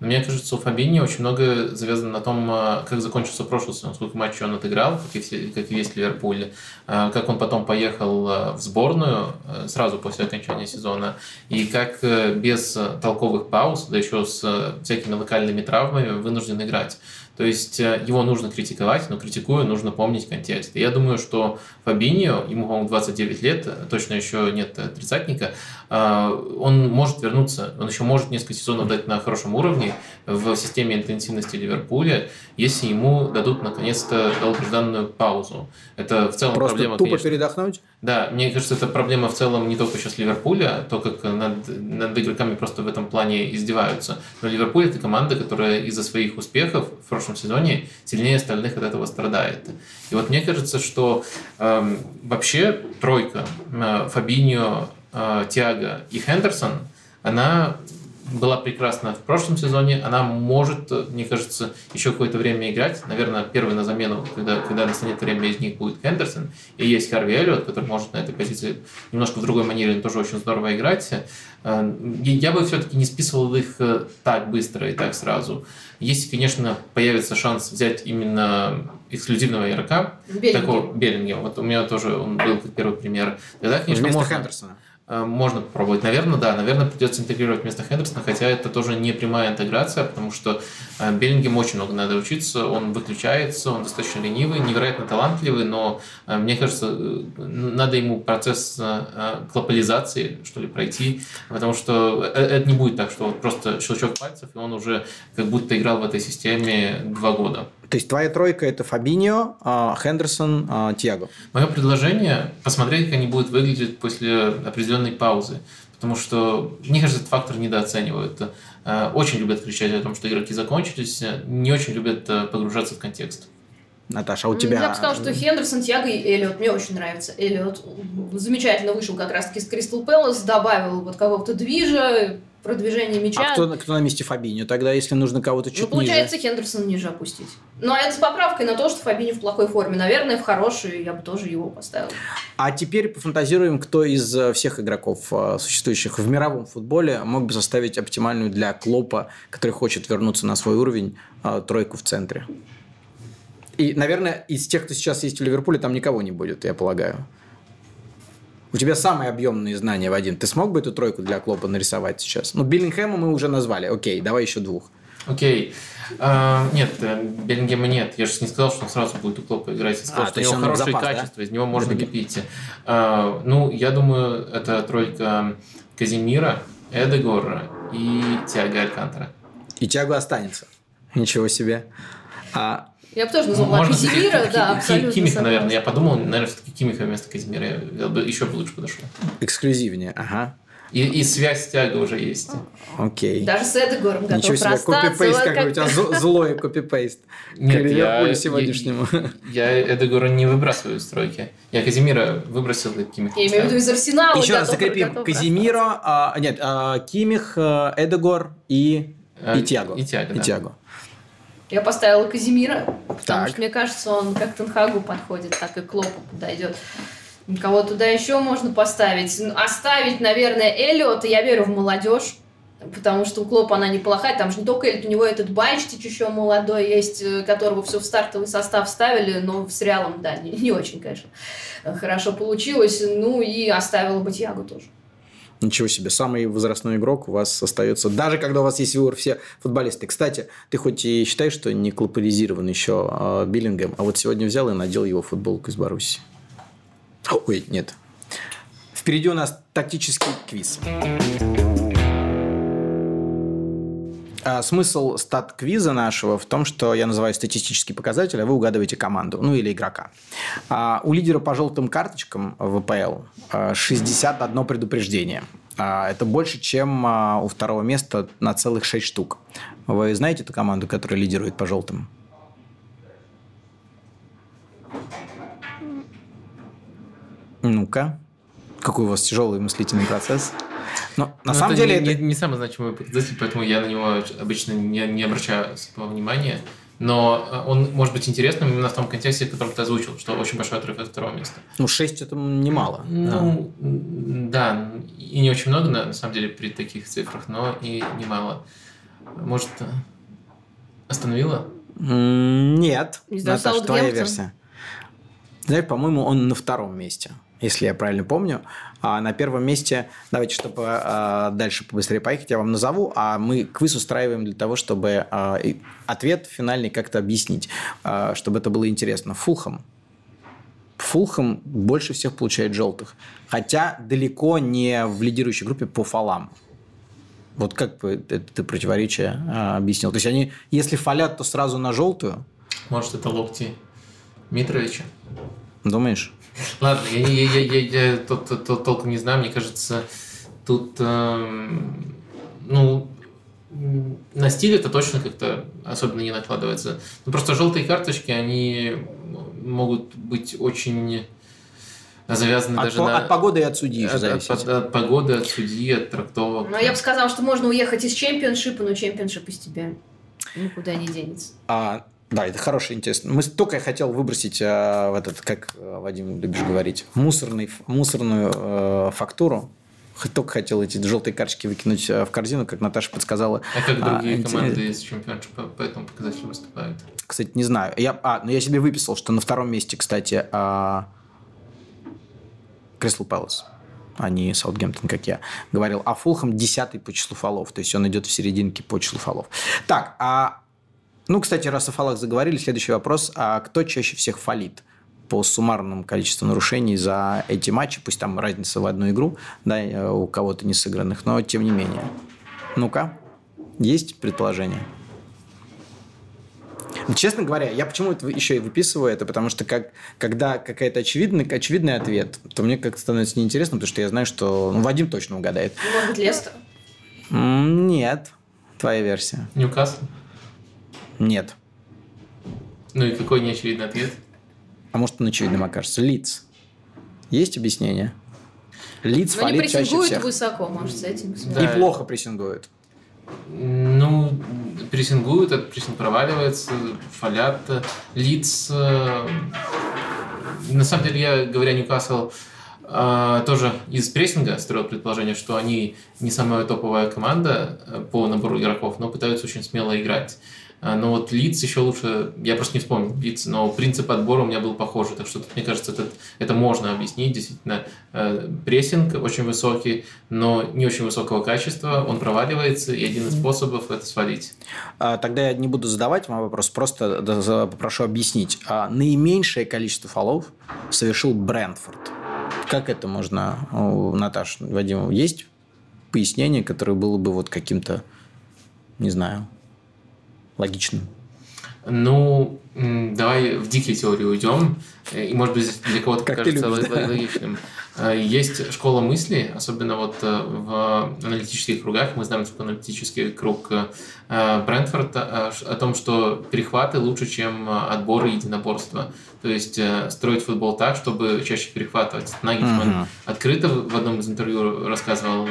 Но мне кажется, у Фабиньо очень много завязано на том, а, как закончился прошлый сезон, сколько матчей он отыграл, как и, все, как и весь Ливерпуль, а, как он потом поехал а, в сборную сразу после окончания сезона, и как э, без толковых пауз, да еще с всякими локальными травмами вынужден играть. То есть э, его нужно критиковать, но критикуя нужно помнить контекст. И я думаю, что Фабиньо, ему, по-моему, 29 лет, точно еще нет тридцатника, э, он может вернуться, он еще может несколько сезонов дать на хорошем уровне в системе интенсивности Ливерпуля, если ему дадут наконец-то долгожданную паузу. Это в целом Просто проблема, тупо конечно. передохнуть? Да, мне кажется, это проблема в целом не только сейчас Ливерпуля, то, как над, над игроками просто в этом плане издеваются. Но Ливерпуль это команда, которая из-за своих успехов в прошлом сезоне сильнее остальных от этого страдает. И вот мне кажется, что э, вообще тройка э, Фабиньо, э, Тиаго и Хендерсон, она была прекрасна в прошлом сезоне. Она может, мне кажется, еще какое-то время играть. Наверное, первый на замену, когда, когда настанет время, из них будет Хендерсон. И есть Харви Эллиот, который может на этой позиции немножко в другой манере, но тоже очень здорово играть. Э, я бы все-таки не списывал их э, так быстро и так сразу. Если, конечно, появится шанс взять именно эксклюзивного игрока, Беллингем. такого Беллингема, вот у меня тоже он был как первый пример, тогда, конечно, Вместо можно... Хендерсона. Э, можно попробовать. Наверное, да. Наверное, придется интегрировать вместо Хендерсона, хотя это тоже не прямая интеграция, потому что э, Беллингем очень много надо учиться, он выключается, он достаточно ленивый, невероятно талантливый, но э, мне кажется, надо ему процесс глобализации, что ли, пройти, потому что это не будет так, что просто щелчок пальцев, и он уже как будто играл в этой системе два года. То есть твоя тройка это Фабиньо, а, Хендерсон, а, Тиаго. Мое предложение посмотреть, как они будут выглядеть после определенной паузы. Потому что, мне кажется, этот фактор недооценивают. Э, очень любят кричать о том, что игроки закончились, не очень любят э, погружаться в контекст. Наташа, а у тебя... Я бы сказала, что Хендерсон, Тиаго и Эллиот. Мне очень нравится. Эллиот замечательно вышел как раз-таки с Кристал Пэлас, добавил вот какого-то движа, продвижение мяча. А кто, кто на месте Фабиньо? Тогда, если нужно кого-то чуть ну, получается, ниже. Хендерсон ниже опустить. Но это с поправкой на то, что Фабиньо в плохой форме. Наверное, в хорошей я бы тоже его поставил. А теперь пофантазируем, кто из э, всех игроков, э, существующих в мировом футболе, мог бы составить оптимальную для Клопа, который хочет вернуться на свой уровень, э, тройку в центре. И, наверное, из тех, кто сейчас есть в Ливерпуле, там никого не будет, я полагаю. У тебя самые объемные знания в один. Ты смог бы эту тройку для Клопа нарисовать сейчас? Ну, Биллингхэма мы уже назвали. Окей, давай еще двух. Окей. А, нет, э, Беллингема нет. Я же не сказал, что он сразу будет у Клопа играть. Я сказал, а, что у него хорошие запас, качества, да? из него можно лепить. А, ну, я думаю, это тройка Казимира, Эдегора и Тиаго Алькантера. И Тиаго останется. Ничего себе. А я бы тоже назвала Можно Казимира, да, абсолютно Кимиха, наверное. Я подумал, наверное, все-таки Кимиха вместо Казимира. Я бы еще бы лучше подошел. Эксклюзивнее, ага. И, и связь тяга уже есть. Окей. Даже с Эдегором готов Ничего себе, копипейст вот какой-то, а злой копипейст. Нет, я, сегодняшнему. Я, я Эдегора не выбрасываю из стройки. Я Казимира выбросил и Кимих. Я имею в виду из Арсенала. Еще раз закрепим. Казимира, а, нет, а, Кимих, а, Эдегор и, и Тиаго. И Тиаго, и Тиаго. Я поставила Казимира, потому так. что мне кажется, он как Тенхагу подходит, так и Клопу подойдет. Кого туда еще можно поставить? Ну, оставить, наверное, Эллиота. Я верю в молодежь. Потому что у Клопа она неплохая, там же не только Эллиот, у него этот Байчтич еще молодой есть, э, которого все в стартовый состав ставили, но в сериалом, да, не, не очень, конечно, хорошо получилось. Ну и оставила бы Тьягу тоже. Ничего себе, самый возрастной игрок у вас остается, даже когда у вас есть выбор все футболисты. Кстати, ты хоть и считаешь, что не клопализирован еще э, Биллингем, а вот сегодня взял и надел его футболку из Баруси. Ой, нет. Впереди у нас тактический квиз. А, смысл стат-квиза нашего в том, что я называю статистический показатель, а вы угадываете команду, ну или игрока. А, у лидера по желтым карточкам в ВПЛ 61 предупреждение. А, это больше, чем у второго места на целых 6 штук. Вы знаете эту команду, которая лидирует по желтым? Ну-ка. Какой у вас тяжелый мыслительный процесс? Но на Но самом это деле... Не, это... не, не самый значимый показатель, поэтому я на него обычно не, не обращаю особого внимания. Но э, он может быть интересным именно в том контексте, в котором ты озвучил, что очень большой отрыв от второго места. Ну, 6 это немало. Ну, да. да, и не очень много, на самом деле, при таких цифрах, но и немало. Может, остановила? Нет. Наташа, твоя версия. Знаешь, по-моему, он на втором месте если я правильно помню. А на первом месте, давайте, чтобы а, дальше побыстрее поехать, я вам назову, а мы квиз устраиваем для того, чтобы а, ответ финальный как-то объяснить, а, чтобы это было интересно. Фулхам. Фулхам больше всех получает желтых, хотя далеко не в лидирующей группе по фалам. Вот как бы это противоречие а, объяснил? То есть они, если фалят, то сразу на желтую? Может, это локти Митровича? Думаешь? Ладно, я, я, я, я, я тот, тот, тот, толком не знаю, мне кажется, тут, э, ну, на стиль это точно как-то особенно не накладывается. Ну, просто желтые карточки, они могут быть очень завязаны от даже по, на... От погоды и от судьи от, от, от, от погоды, от судьи, от трактовок. Ну, я бы сказала, что можно уехать из чемпионшипа, но чемпионшип из тебя никуда не денется. А да, это хороший, интересный. Мы только я хотел выбросить э, в этот, как э, Вадим любишь говорить, мусорный, мусорную э, фактуру. Только хотел эти желтые карточки выкинуть э, в корзину, как Наташа подсказала. А как другие а, команды из чемпионшипа по этому показателю выступают? Кстати, не знаю. Я, а, ну я себе выписал, что на втором месте, кстати, Кристал Пэлас а не Саутгемптон, как я говорил. А Фулхэм десятый по числу фолов. То есть он идет в серединке по числу фолов. Так, а ну, кстати, раз о фалах заговорили, следующий вопрос. А кто чаще всех фалит? по суммарному количеству нарушений за эти матчи, пусть там разница в одну игру, да, э, у кого-то не сыгранных, но тем не менее. Ну-ка, есть предположение? Честно говоря, я почему это еще и выписываю это, потому что как, когда какая-то очевидный, очевидный ответ, то мне как-то становится неинтересно, потому что я знаю, что ну, Вадим точно угадает. Может быть, Лестер? Нет. Твоя версия. Ньюкасл? Нет. Ну и какой неочевидный ответ? А может, он очевидным окажется. Лиц. Есть объяснение? Лиц Но они фалит чаще прессингуют всех. высоко, может, с этим И связано. Да. плохо прессингуют. Ну, прессингуют, этот прессинг проваливается, фалят э, лиц. э, На самом деле, я, говоря Ньюкасл, э, тоже из прессинга строил предположение, что они не самая топовая команда по набору игроков, но пытаются очень смело играть. А, Но вот Лиц еще лучше, я просто не вспомнил Лиц, но принцип отбора у меня был похожий, так что тут, мне кажется, это, это можно объяснить. Действительно, э, прессинг очень высокий, но не очень высокого качества, он проваливается, и один из способов это свалить. А, Тогда я не буду задавать вам вопрос, просто попрошу объяснить. А, Наименьшее количество фолов совершил Брентфорд. Как это можно, у Наташ, Вадим, есть пояснение, которое было бы вот каким-то, не знаю, логичным? Ну, давай в дикие теории уйдем, э, и, может быть, для кого-то Как кажется любишь, да. логичным. Э, Есть школа мысли, особенно вот э, в аналитических кругах. Мы знаем, что аналитический круг э, Брентфорда о том, что перехваты лучше, чем отборы и единоборства. То есть строить футбол так, чтобы чаще перехватывать. Нагельсман Мгм. открыто в одном из интервью рассказывал.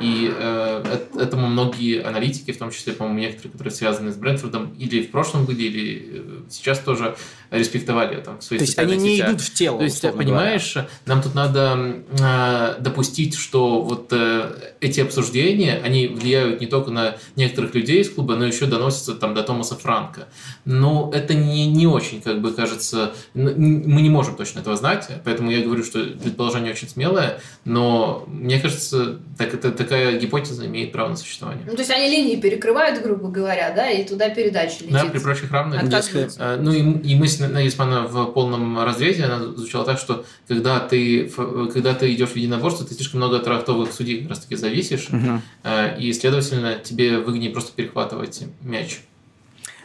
И э, эт- этому многие аналитики, в том числе, по-моему, некоторые, которые связаны с Брентфордом, или в прошлом были, или сейчас тоже респектовали там, в своих То есть они не сетях. идут в тело, То есть, условно понимаешь, нам тут надо э, допустить, что вот э, эти обсуждения, они влияют не только на некоторых людей из клуба, но еще доносятся там до Томаса Франка. Но это не, не очень, как бы, кажется, мы не можем точно этого знать, поэтому я говорю, что предположение очень смелое, но мне кажется, так, это, такая гипотеза имеет право на существование. Ну, то есть они линии перекрывают, грубо говоря, да, и туда передача летит. Да, при прочих равных. Отказываются. Э, Ну и, и мысль Нагельсмана в полном разрезе, она звучала так, что когда ты, когда ты идешь в единоборство, ты слишком много от трактовых судей как раз таки зависишь, э, и, следовательно, тебе выгоднее просто перехватывать мяч.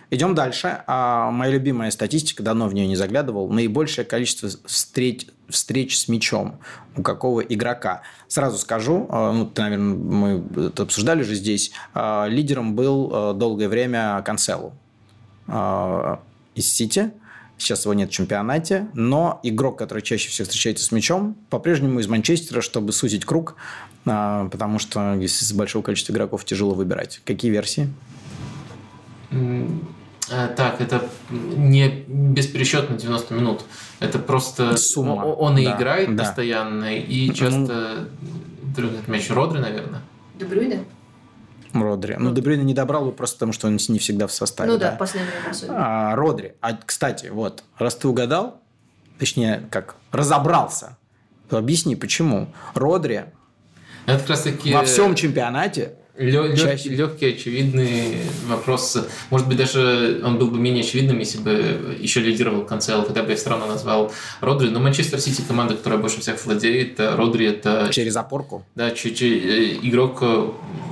Идем дальше. А, моя любимая статистика, давно в нее не заглядывал. Наибольшее количество встреч, встреч с мячом у какого игрока. Сразу скажу, а, ну, ты, наверное, мы это обсуждали уже здесь. а, Лидером был долгое время Канцелу из Сити. Сейчас его нет в чемпионате. Но игрок, который чаще всего встречается с мячом, по-прежнему из Манчестера, чтобы сузить круг, а, потому что если с большого количества игроков тяжело выбирать. Какие версии? Э, Так, это не без пересчета на 90 минут. Это просто Сумма. он и Да, играет да. постоянно, и часто трогает мяч Родри, наверное. Дебрюйне? Родри. Ну, Дебрюйне не добрал его просто потому, что он не всегда в составе. Ну да, в последнее время особенно. А, Родри. А, кстати, вот, раз ты угадал, точнее, как, разобрался, то объясни, почему Родри Это как раз таки... во всем чемпионате Лё- Чаще. легкий, очевидный вопрос. Может быть, даже он был бы менее очевидным, если бы еще лидировал Канцел, тогда бы я все равно назвал Родри. Но Манчестер Сити команда, которая больше всех владеет. Родри это через опорку. да, чуть- чуть, э, игрок,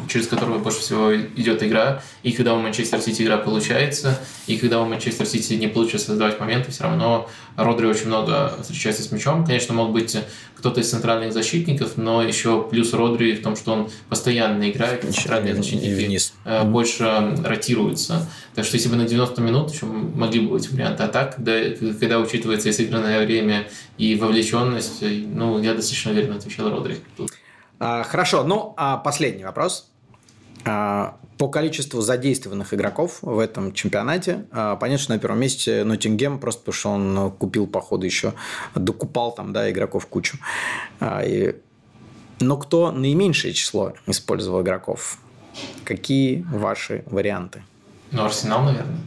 через которого больше всего идет игра. И когда у Манчестер Сити игра получается, и когда у Манчестер Сити не получится создавать моменты, все равно Родри очень много встречается с мячом. Конечно, мог быть кто-то из центральных защитников, но еще плюс Родри в том, что он постоянно играет, и центральные защитники вниз. э, больше ротируются. Так что если бы на 90 минут еще могли бы быть варианты. А так, когда, когда учитывается и сыгранное время, и вовлеченность, ну, я достаточно уверенно отвечал Родри. Тут. А, хорошо, ну, а последний вопрос. А, по количеству задействованных игроков в этом чемпионате, а, понятно, что на первом месте Ноттингем, просто потому что он купил, походу, еще, докупал там, да, игроков кучу. А, Но кто наименьшее число использовал игроков? Какие ваши варианты? Ну, Арсенал, наверное.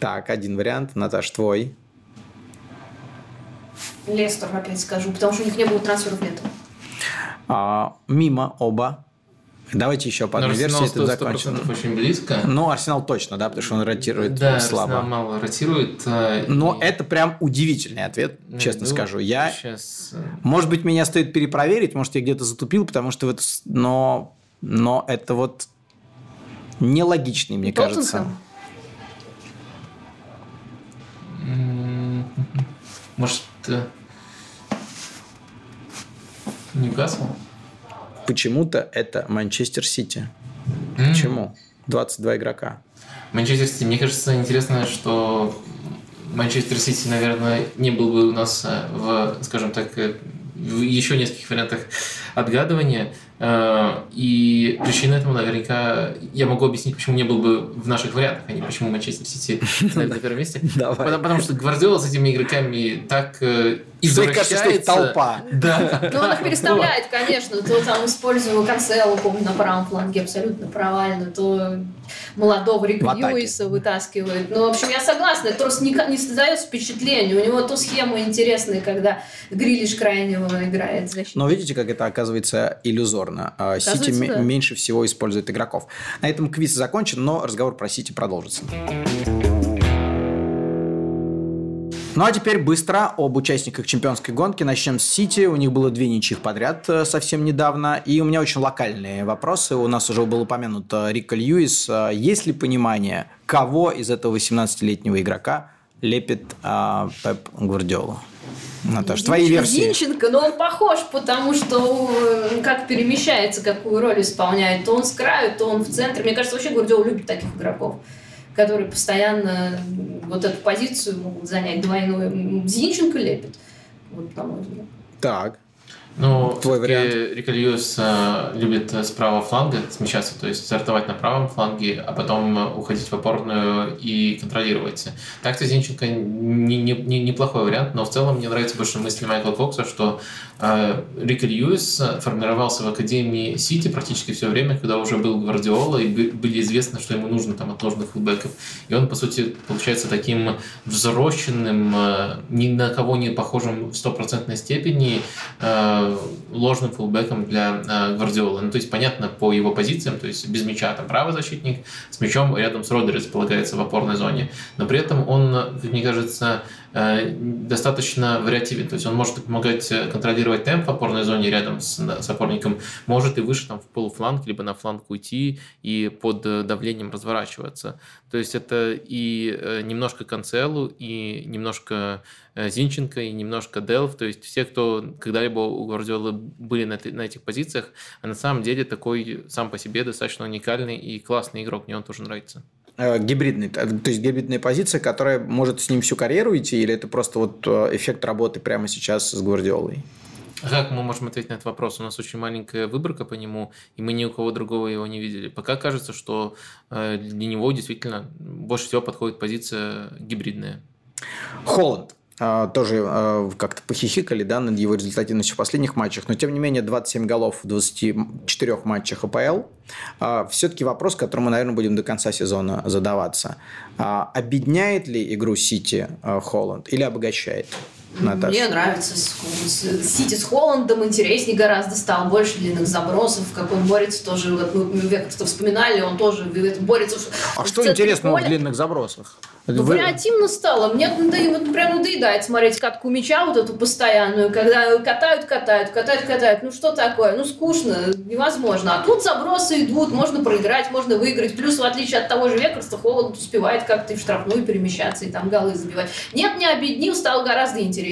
Так, один вариант. Наташ, твой. Лестер опять скажу, потому что у них не было трансферов летом. А, мимо оба. Давайте еще по одной версии это закончим. очень близко. Ну, Арсенал точно, да, потому что он ротирует да, слабо. Да, мало ротирует. Э, но и... это прям удивительный ответ, ну, честно ну, скажу. Я... Сейчас... Э, может быть, меня стоит перепроверить, может, я где-то затупил, потому что в это... Но... Но это вот нелогичный, мне Тоттенхэм. кажется. Может, э, Ньюкасл? Почему-то это Манчестер Сити. Почему? 22 игрока. Манчестер Сити. Мне кажется, интересно, что Манчестер Сити, наверное, не был бы у нас э, в, скажем так, э, в еще нескольких вариантах отгадывания. Э, и причина этому наверняка я могу объяснить, почему не был бы в наших вариантах, а не почему Манчестер Сити <laughs> на первом месте. Потому, потому что Гвардиола с этими игроками так э, извращается. Кажется, что толпа. Да. Ну, он их переставляет, конечно. То там использую Канцелу, помню, на правом фланге абсолютно провально, то молодого Рика Льюиса вытаскивает. Ну, в общем, я согласна. Это просто не, не создается впечатление. У него то схема интересная, когда Грилиш крайнего играет. Но видите, как это оказывается иллюзорно. А, Сити да. меньше всего использует игроков. На этом квиз закончен, но разговор про Сити продолжится. Ну а теперь быстро об участниках чемпионской гонки. Начнем с Сити. У них было две ничьих подряд э, совсем недавно. И у меня очень локальные вопросы. У нас уже был упомянут э, Рика Льюис. Э, есть ли понимание, кого из этого 18-летнего игрока лепит а, Пеп Гвардиола? Наташа, твои версии. Зинченко, но он похож, потому что э, как перемещается, какую роль исполняет. То он с краю, то он в центре. Мне кажется, вообще Гвардиола любит таких игроков которые постоянно вот эту позицию могут занять двойную. Зинченко лепит. Вот, на мой взгляд. Так. Ну, Твой вариант. Рика Льюис э, любит с правого фланга смещаться, то есть стартовать на правом фланге, а потом уходить в опорную и контролировать. Так-то Зинченко не, не, не, неплохой вариант, но в целом мне нравится больше мысли Майкла Кокса, что э, Рика Льюис формировался в Академии Сити практически все время, когда уже был Гвардиола, и были известно, что ему нужно там отложенных футбеков. И он, по сути, получается таким взросленным, э, ни на кого не похожим в стопроцентной степени, э, ложным фулбеком для э, Гвардиолы. Ну, то есть, понятно, по его позициям, то есть без мяча там правый защитник, с мячом рядом с Родри располагается в опорной зоне. Но при этом он, мне кажется, достаточно вариативен. То есть он может помогать э, контролировать темп в опорной зоне рядом с, с опорником, может и выше там в полуфланг, либо на фланг уйти и под давлением разворачиваться. То есть это и немножко Канцелу, и немножко Зинченко, и немножко Делф. То есть все, кто когда-либо у Гвардиолы были на, на этих позициях, а на самом деле такой сам по себе достаточно уникальный и классный игрок, мне он тоже нравится. Э, гибридный, то есть гибридная позиция, которая может с ним всю карьеру идти, или это просто вот э, эффект работы прямо сейчас с Гвардиолой? Как мы можем ответить на этот вопрос? У нас очень маленькая выборка по нему, и мы ни у кого другого его не видели. Пока кажется, что э, для него действительно больше всего подходит позиция гибридная. Холланд. А, тоже а, как-то похихикали да, над его результативностью в последних матчах, но тем не менее 27 голов в 24 матчах АПЛ. А, Все-таки вопрос, к которому, наверное, будем до конца сезона задаваться. Обедняет ли игру Сити Холланд или обогащает? Наташа. Мне нравится Сити с Холландом, интереснее гораздо стал, больше длинных забросов, как он борется тоже, вот мы как-то вспоминали, он тоже борется. А в, что интересного в длинных забросах? Ну, Вы... вариативно стало. Мне надоедает, вот прям надоедает смотреть катку мяча вот эту постоянную, когда катают, катают, катают, катают. Ну что такое? Ну скучно, невозможно. А тут забросы идут, можно проиграть, можно выиграть. Плюс, в отличие от того же Векерста, Холланд успевает как-то и в штрафную перемещаться, и там голы забивать. Нет, не объединил, стало гораздо интереснее.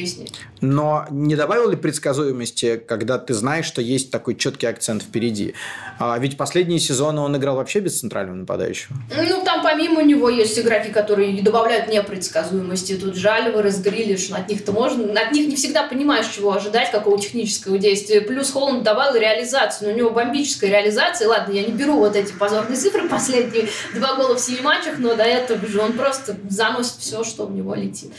Но не добавил ли предсказуемости, когда ты знаешь, что есть такой четкий акцент впереди? А ведь последние сезоны он играл вообще без центрального нападающего. Ну, там помимо него есть игроки, которые добавляют непредсказуемости. Тут Жальва, Разгрилиш, от них-то можно... От них не всегда понимаешь, чего ожидать, какого технического действия. Плюс Холланд добавил реализацию. Но у него бомбическая реализация. Ладно, я не беру вот эти позорные цифры, последние два гола в семи матчах, но до этого же он просто заносит все, что в него летит.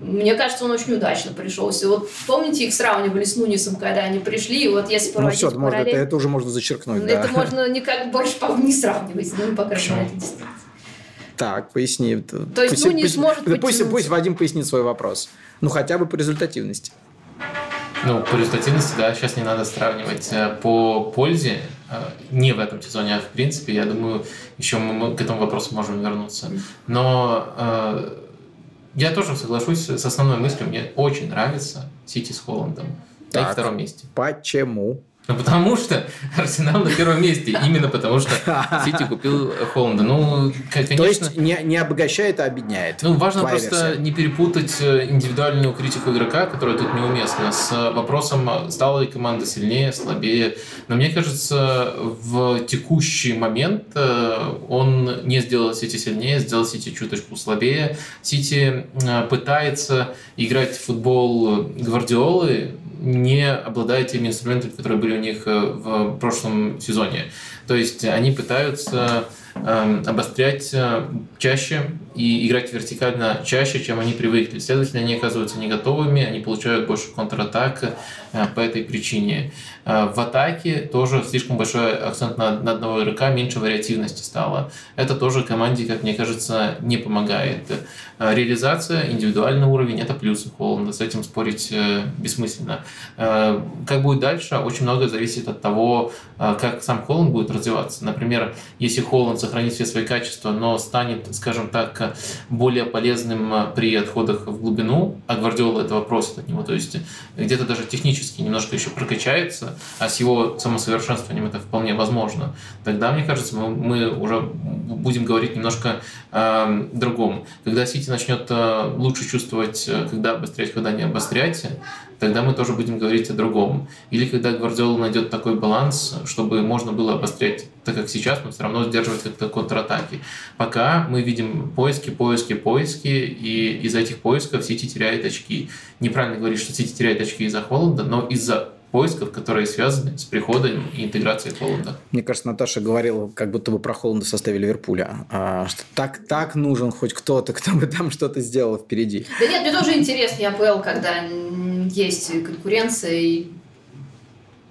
Мне кажется, он очень удачно пришелся. Вот помните, их сравнивали с Нунисом, когда они пришли, и вот если проводить Ну все, можно, это, это уже можно зачеркнуть, Это да. можно никак больше не сравнивать, ну, по крайней мере, это Так, поясни. То есть Нунис пусть, может пусть, пусть, пусть Вадим пояснит свой вопрос. Ну, хотя бы по результативности. Ну, по результативности, да, сейчас не надо сравнивать. Э, по пользе, э, не в этом сезоне, а в принципе, я думаю, еще мы к этому вопросу можем вернуться. Но э, я тоже соглашусь с основной мыслью. Мне очень нравится Сити с Холландом. Так, на втором месте. Почему? Ну, потому что Арсенал на первом месте. Именно потому что <laughs> Сити купил Холланда. Ну, конечно... То есть не, не обогащает, а объединяет. Ну, важно просто версия. не перепутать э, индивидуальную критику игрока, которая тут неуместна, с вопросом, стала ли команда сильнее, слабее. Но мне кажется, в текущий момент э, он не сделал Сити сильнее, сделал Сити чуточку слабее. Сити э, пытается играть в футбол Гвардиолы, не обладая теми инструментами, которые были у них э, в прошлом сезоне. То есть они пытаются эм, обострять э, чаще и играть вертикально чаще, чем они привыкли. Следовательно, они оказываются не готовыми, они получают больше контратак э, по этой причине. В атаке тоже слишком большой акцент на, на одного игрока, меньше вариативности стало. Это тоже команде, как мне кажется, не помогает. А, реализация, индивидуальный уровень – это плюсы Холланда, с этим спорить э, бессмысленно. Как будет дальше, очень много зависит от того, как сам Холланд будет развиваться. Например, если Холланд сохранит все свои качества, но станет, скажем так, более полезным при отходах в глубину, а Гвардиола этого просит от него, то есть где-то даже технически немножко еще прокачается, а с его самосовершенствованием это вполне возможно, тогда, мне кажется, мы, мы уже будем говорить немножко э, другом. Когда Сити начнет э, лучше чувствовать, э, когда обострять, когда не обострять, тогда мы тоже будем говорить о другом. Или когда Гвардиола найдет такой баланс, чтобы можно было обострять, так как сейчас, но все равно сдерживать как-то контратаки. Пока мы видим поиски, поиски, поиски, и из этих поисков Сити теряет очки. Неправильно говорить, что Сити теряет очки из-за холода, но из-за поисков, которые связаны с приходом и интеграцией Холланда. Мне кажется, Наташа говорила, как будто бы про Холланда в составе Ливерпуля, а, что так, так нужен хоть кто-то, кто бы там что-то сделал впереди. Да нет, мне тоже интересно АПЛ, когда есть конкуренция и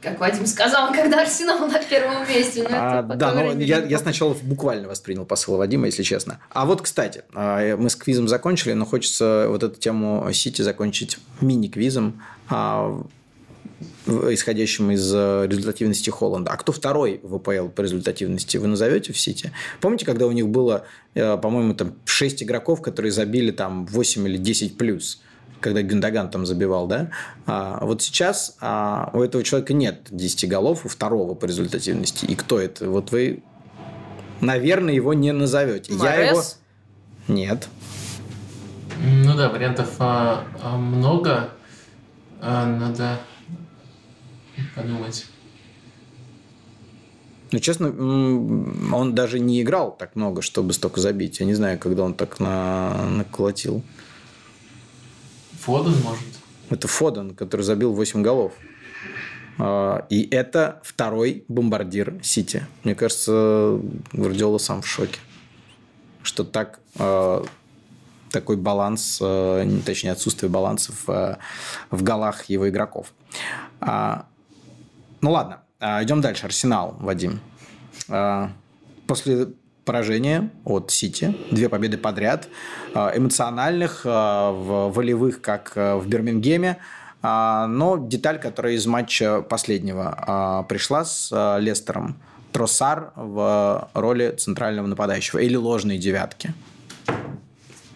как Вадим сказал, когда Арсенал на первом месте. Ну, а, да, но я, я сначала буквально воспринял посыл Вадима, если честно. А вот, кстати, а, мы с квизом закончили, но хочется вот эту тему Сити закончить мини-квизом. А, исходящим из э, результативности Холланда. А кто второй в АПЛ по результативности вы назовете в Сити? Помните, когда у них было, э, по-моему, там 6 игроков, которые забили там 8 или 10 плюс? Когда Гюндаган там забивал, да? А вот сейчас а, у этого человека нет 10 голов, у второго по результативности. И кто это? Вот вы, наверное, его не назовете. Морес? Я его... Нет. Ну да, вариантов а, а, много. А, надо подумать. Ну, честно, он даже не играл так много, чтобы столько забить. Я не знаю, когда он так на... наколотил. Фоден, может? Это Фоден, который забил 8 голов. А, и это второй бомбардир Сити. Мне кажется, Гвардиола сам в шоке. Что так а, такой баланс, а, точнее отсутствие баланса в, в голах его игроков. Ну ладно, идем дальше. Арсенал, Вадим. После поражения от Сити, две победы подряд, а, эмоциональных, волевых, как в Бирмингеме, но деталь, которая из матча последнего пришла с Лестером. Тросар в роли центрального нападающего или ложной девятки.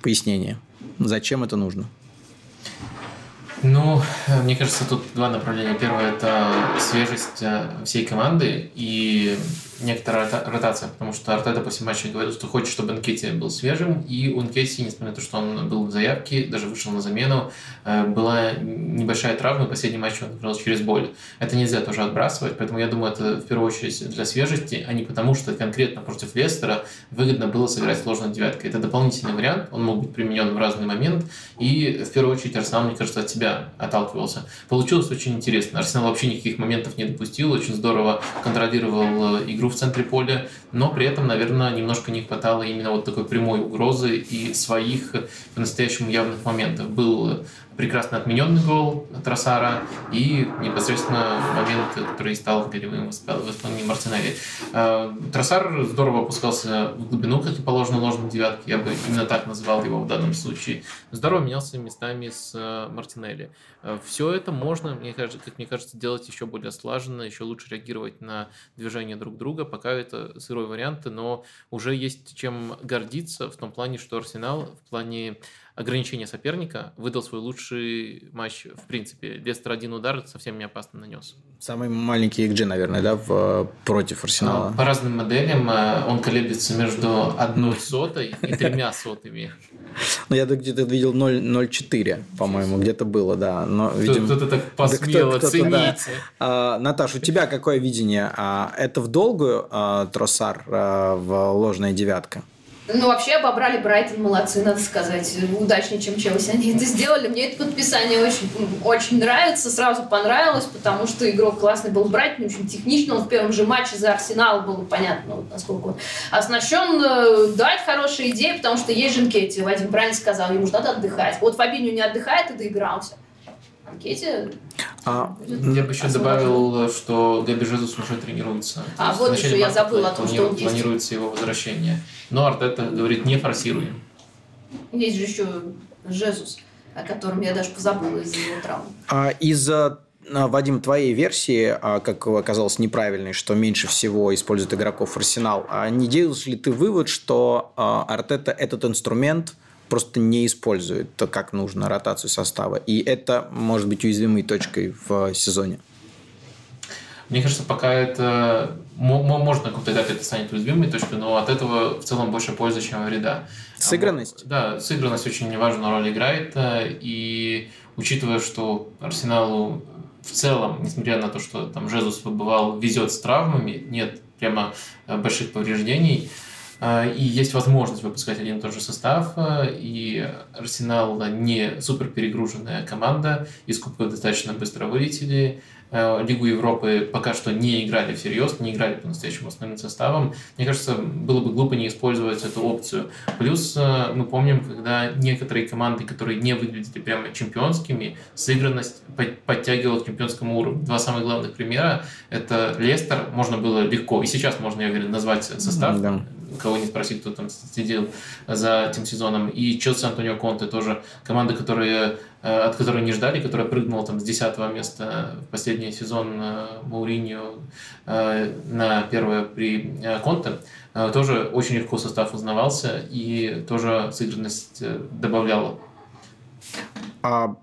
Пояснение. Зачем это нужно? Ну, мне кажется, тут два направления. Первое – это свежесть э, всей команды и некоторая ротация, потому что Артета после матча говорил, что хочет, чтобы Нкетти был свежим, и у Нкетти, несмотря на то, что он был в заявке, даже вышел на замену, э, была небольшая травма, последний матч он играл через боль. Это нельзя тоже отбрасывать, поэтому я думаю, это в первую очередь для свежести, а не потому, что конкретно против Лестера выгодно было сыграть сложной девяткой. Это дополнительный вариант, он мог быть применен в разный момент, и в первую очередь Арсенал, мне кажется, от себя отталкивался. Получилось очень интересно. Арсенал вообще никаких моментов не допустил, очень здорово контролировал э, игру в центре поля, но при этом, наверное, немножко не хватало именно вот такой прямой угрозы и своих по-настоящему явных моментов. Был прекрасно отмененный гол Тросара и непосредственно момент, который стал голевым в исполнении Мартинелли. Э, Тросар здорово опускался в глубину, как и положено ложной девятке, я бы именно так называл его в данном случае. Здорово менялся местами с э, Мартинелли. деле. Все это можно, мне кажется, как мне кажется, делать еще более слаженно, еще лучше реагировать на движение друг друга. Пока это сырой вариант, но уже есть чем гордиться в том плане, что Арсенал в плане ограничения соперника выдал свой лучший матч в принципе. Лестер один удар совсем не опасно нанес. Самый маленький XG, наверное, да, в, против Арсенала? По разным моделям э, он колеблется между одной сотой и тремя сотыми. <laughs> Ну, я где-то видел 0,04, по-моему, где-то было, да. Но, видимо... Кто-то так посмел да, оценить. Да. А, Наташ, у тебя какое видение? А, это в долгую а, Тросар а, в ложная девятка? Ну, вообще обобрали Брайтон, молодцы, надо сказать. Удачнее, чем Челси они это сделали. Мне это подписание очень, очень нравится, сразу понравилось, потому что игрок классный был Брайтон, очень техничный. Он в первом же матче за Арсенал был понятно, вот, насколько он оснащен. Дать хорошие идеи, потому что есть Женкетти, Вадим правильно сказал, ему же надо отдыхать. Вот Фабиню не отдыхает и доигрался анкете. А, я бы еще добавил, что Габи Жезус уже тренируется. А, вот еще я забыл о том, что он есть. Планируется его возвращение. Но Артета говорит, не форсируем. Есть же еще Жезус, о котором я даже позабыла из-за его травмы. А, из-за а, Вадим, твоей версии, а, как оказалось неправильной, что меньше всего использует игроков Арсенал, а не делаешь ли ты вывод, что Артета этот инструмент просто не использует то, как нужно ротацию состава. И это может быть уязвимой точкой в сезоне. Мне кажется, пока это может на каком-то этапе это станет уязвимой точкой, но от этого в целом больше пользы, чем вреда. Сыгранность? Да, сыгранность очень важную роль играет. И учитывая, что Арсеналу в целом, несмотря на то, что там Жезус выбывал, везет с травмами, нет прямо больших повреждений, а, и есть возможность выпускать один и тот же состав, а, и Арсенал не супер перегруженная команда, из Кубка достаточно быстро вылетели, а, Лигу Европы пока что не играли всерьез, не играли по-настоящему основным составом. Мне кажется, было бы глупо не использовать эту опцию. Плюс мы помним, когда некоторые команды, которые не выглядели прямо чемпионскими, сыгранность подтягивала к чемпионскому уровню. Два самых главных примера – это Лестер, можно было легко, и сейчас можно, я уверен, назвать состав, да кого не спросить, кто там следил за этим сезоном. И Челси Антонио Конте тоже команда, которая, э, от которой не ждали, которая прыгнула там с 10 места в последний сезон э, Мауриньо э, на первое при Конте. Тоже очень легко состав узнавался и тоже сыгранность добавляла. А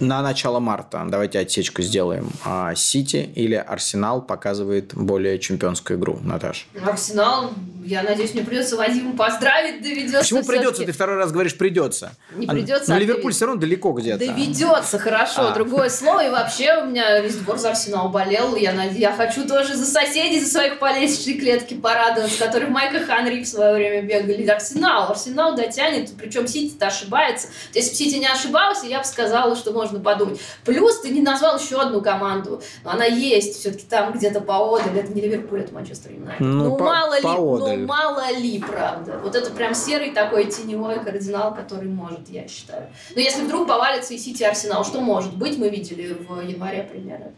на начало марта, давайте отсечку сделаем, а Сити или Арсенал показывает более чемпионскую игру, Наташа? Арсенал я надеюсь, мне придется Вадиму поздравить, доведется. Почему придется? Ты второй раз говоришь придется. Не а, придется. Но а Ливерпуль все равно далеко где-то. Доведется, хорошо. А. Другое слово. И вообще у меня весь двор за Арсенал болел. Я, я хочу тоже за соседей, за своих полезшей клетки порадоваться, которые Майка Ханри в свое время бегали. Арсенал. Арсенал дотянет. Причем Сити-то ошибается. Если бы Сити не ошибался, я бы сказала, что можно подумать. Плюс ты не назвал еще одну команду. Но она есть все-таки там где-то поодаль. Это не Ливерпуль, это Манчестер Юнайтед. Ну, ну по мало ли. Ну, мало ли, правда. Вот это прям серый такой теневой кардинал, который может, я считаю. Но если вдруг повалится и Сити Арсенал, что может быть, мы видели в январе примерно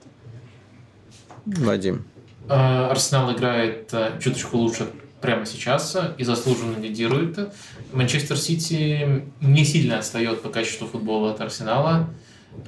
Вадим. А, Арсенал играет э, чуточку лучше прямо сейчас и заслуженно лидирует. Манчестер Сити не сильно отстает по качеству футбола от Арсенала,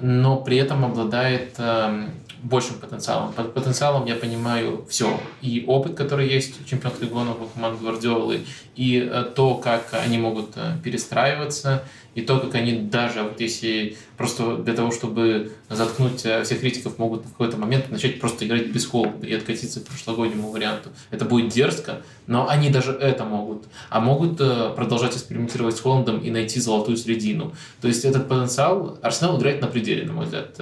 но при этом обладает эм, большим потенциалом. Под потенциалом я понимаю все. И опыт, который есть у чемпионских гонок у команд Гвардиолы, и э, то, как они могут э, перестраиваться, и то, как они даже, вот если просто для того, чтобы заткнуть э, всех критиков, могут в какой-то момент начать просто играть без холода и откатиться к прошлогоднему варианту. Это будет дерзко, но они даже это могут. А могут э, продолжать экспериментировать с Холландом и найти золотую средину. То есть этот потенциал Арсенал играет на пределе, на мой взгляд.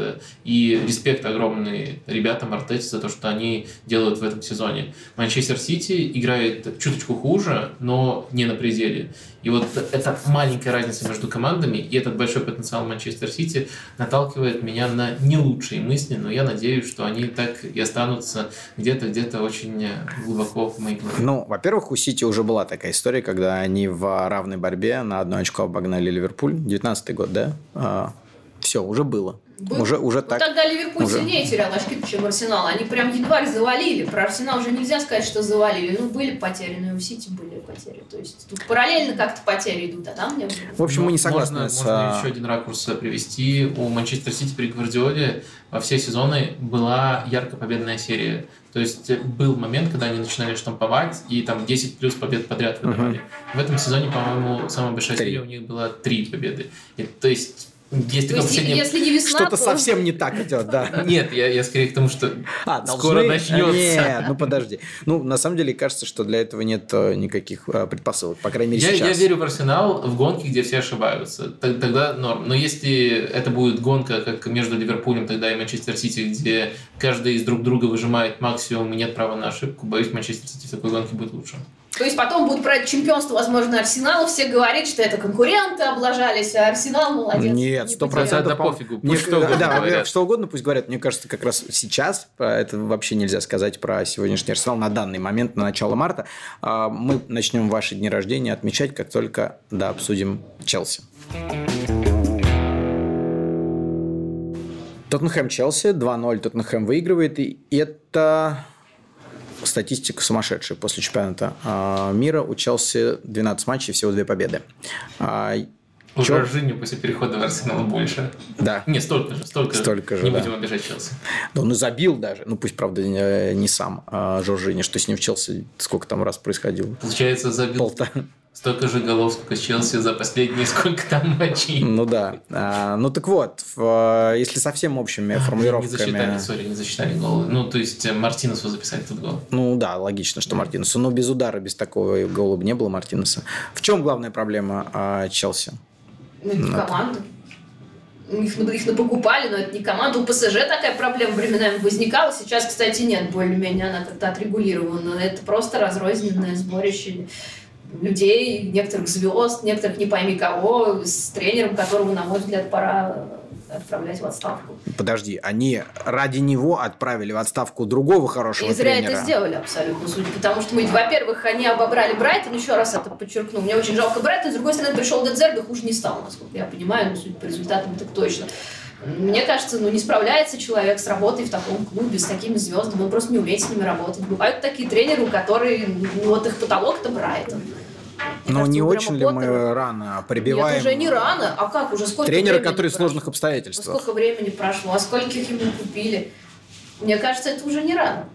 И респект огромный ребятам Артете за то, что они делают в этом сезоне. Манчестер Сити играет чуточку хуже, но не на пределе. И вот эта маленькая разница между командами и этот большой потенциал Манчестер Сити наталкивает меня на не лучшие мысли, но я надеюсь, что они так и останутся где-то, где-то очень глубоко в моей голове. Ну, во-первых, у Сити уже была такая история, когда они в равной борьбе на одно очко обогнали Ливерпуль. 19 год, да? А, все, уже было. Был. Уже, уже ну, так. тогда Ливерпуль уже. сильнее терял очки, чем Арсенал. Они прям январь завалили. Про Арсенал уже нельзя сказать, что завалили. Ну, были потери, но и у Сити были потери. То есть тут параллельно как-то потери идут, а там не было. В общем, мы не согласны можно, с... Можно еще один ракурс привести. У Манчестер Сити при Гвардиоле во все сезоны была ярко победная серия. То есть был момент, когда они начинали штамповать, и там 10 плюс побед подряд выдавали. Uh-huh. В этом сезоне, по-моему, самая большая серия у них была 3 победы. И, то есть если, есть, последнем... если не весна, Что-то то... совсем не так идет, да. <laughs> Нет, я, я скорее к тому, что а, скоро начнется. Нет, ну подожди. Ну, на самом деле, кажется, что для этого нет э, никаких э, предпосылок, по крайней мере, я, сейчас. Я верю в Арсенал в гонке, где все ошибаются. Тогда норм. Но если это будет гонка, как между Ливерпулем тогда и Манчестер Сити, где каждый из друг друга выжимает максимум и нет права на ошибку, боюсь, Манчестер Сити в такой гонке будет лучше. То есть потом будут про чемпионство, возможно, Арсенала все говорить, что это конкуренты облажались, а Арсенал молодец. Нет, сто процентов. Да пофигу, пусть что угодно да, говорят. что угодно пусть говорят. Мне кажется, как раз сейчас, это вообще нельзя сказать про сегодняшний Арсенал на данный момент, на начало марта. А, мы начнем ваши дни рождения отмечать, как только, да, обсудим Челси. Тоттенхэм-Челси, 2-0 Тоттенхэм выигрывает, и это статистика сумасшедшая. После чемпионата а, мира у Челси 12 матчей, всего две победы. А, Ужражение после перехода в Арсенал больше. Да. Не, столько же, столько, столько же. Не да. будем обижать Челси. Да он и забил даже. Ну, пусть, правда, не, не сам а Жоржини, что с ним в Челси сколько там раз происходило. Получается, забил Полтора. Столько же голов, сколько Челси за последние <laughs> сколько там матчей. Ну да. А, ну так вот, в, если совсем общими формулировками... Не засчитали, сори, не засчитали голы. Ну, то есть э, Мартинесу записали тут гол. Ну да, логично, что Мартинесу. Но без удара, без такого гола бы не было Мартинеса. В чем главная проблема а, Челси? Ну, это команда. Их, их покупали, но это не команда. У ПСЖ такая проблема временами возникала. Сейчас, кстати, нет, более-менее она как-то отрегулирована. Это просто разрозненное сборище людей, некоторых звезд, некоторых не пойми кого, с тренером, которого, на мой взгляд, пора отправлять в отставку. Подожди, они ради него отправили в отставку другого хорошего И зря тренера. это сделали абсолютно, судя, потому что мы, во-первых, они обобрали Брайтон, еще раз это подчеркну, мне очень жалко Брайтон, с другой стороны, пришел Дедзерби, хуже не стал, насколько я понимаю, но судя по результатам, так точно. Мне кажется, ну не справляется человек с работой в таком клубе, с такими звездами, он просто не умеет с ними работать. Бывают такие тренеры, у которых, ну вот их потолок-то Брайтон. Но кажется, не очень ли мы рано прибиваем? Нет, уже не рано. А как уже? Сколько Тренера, который в сложных обстоятельствах. Сколько времени прошло? А скольких ему купили? Мне кажется, это уже не рано.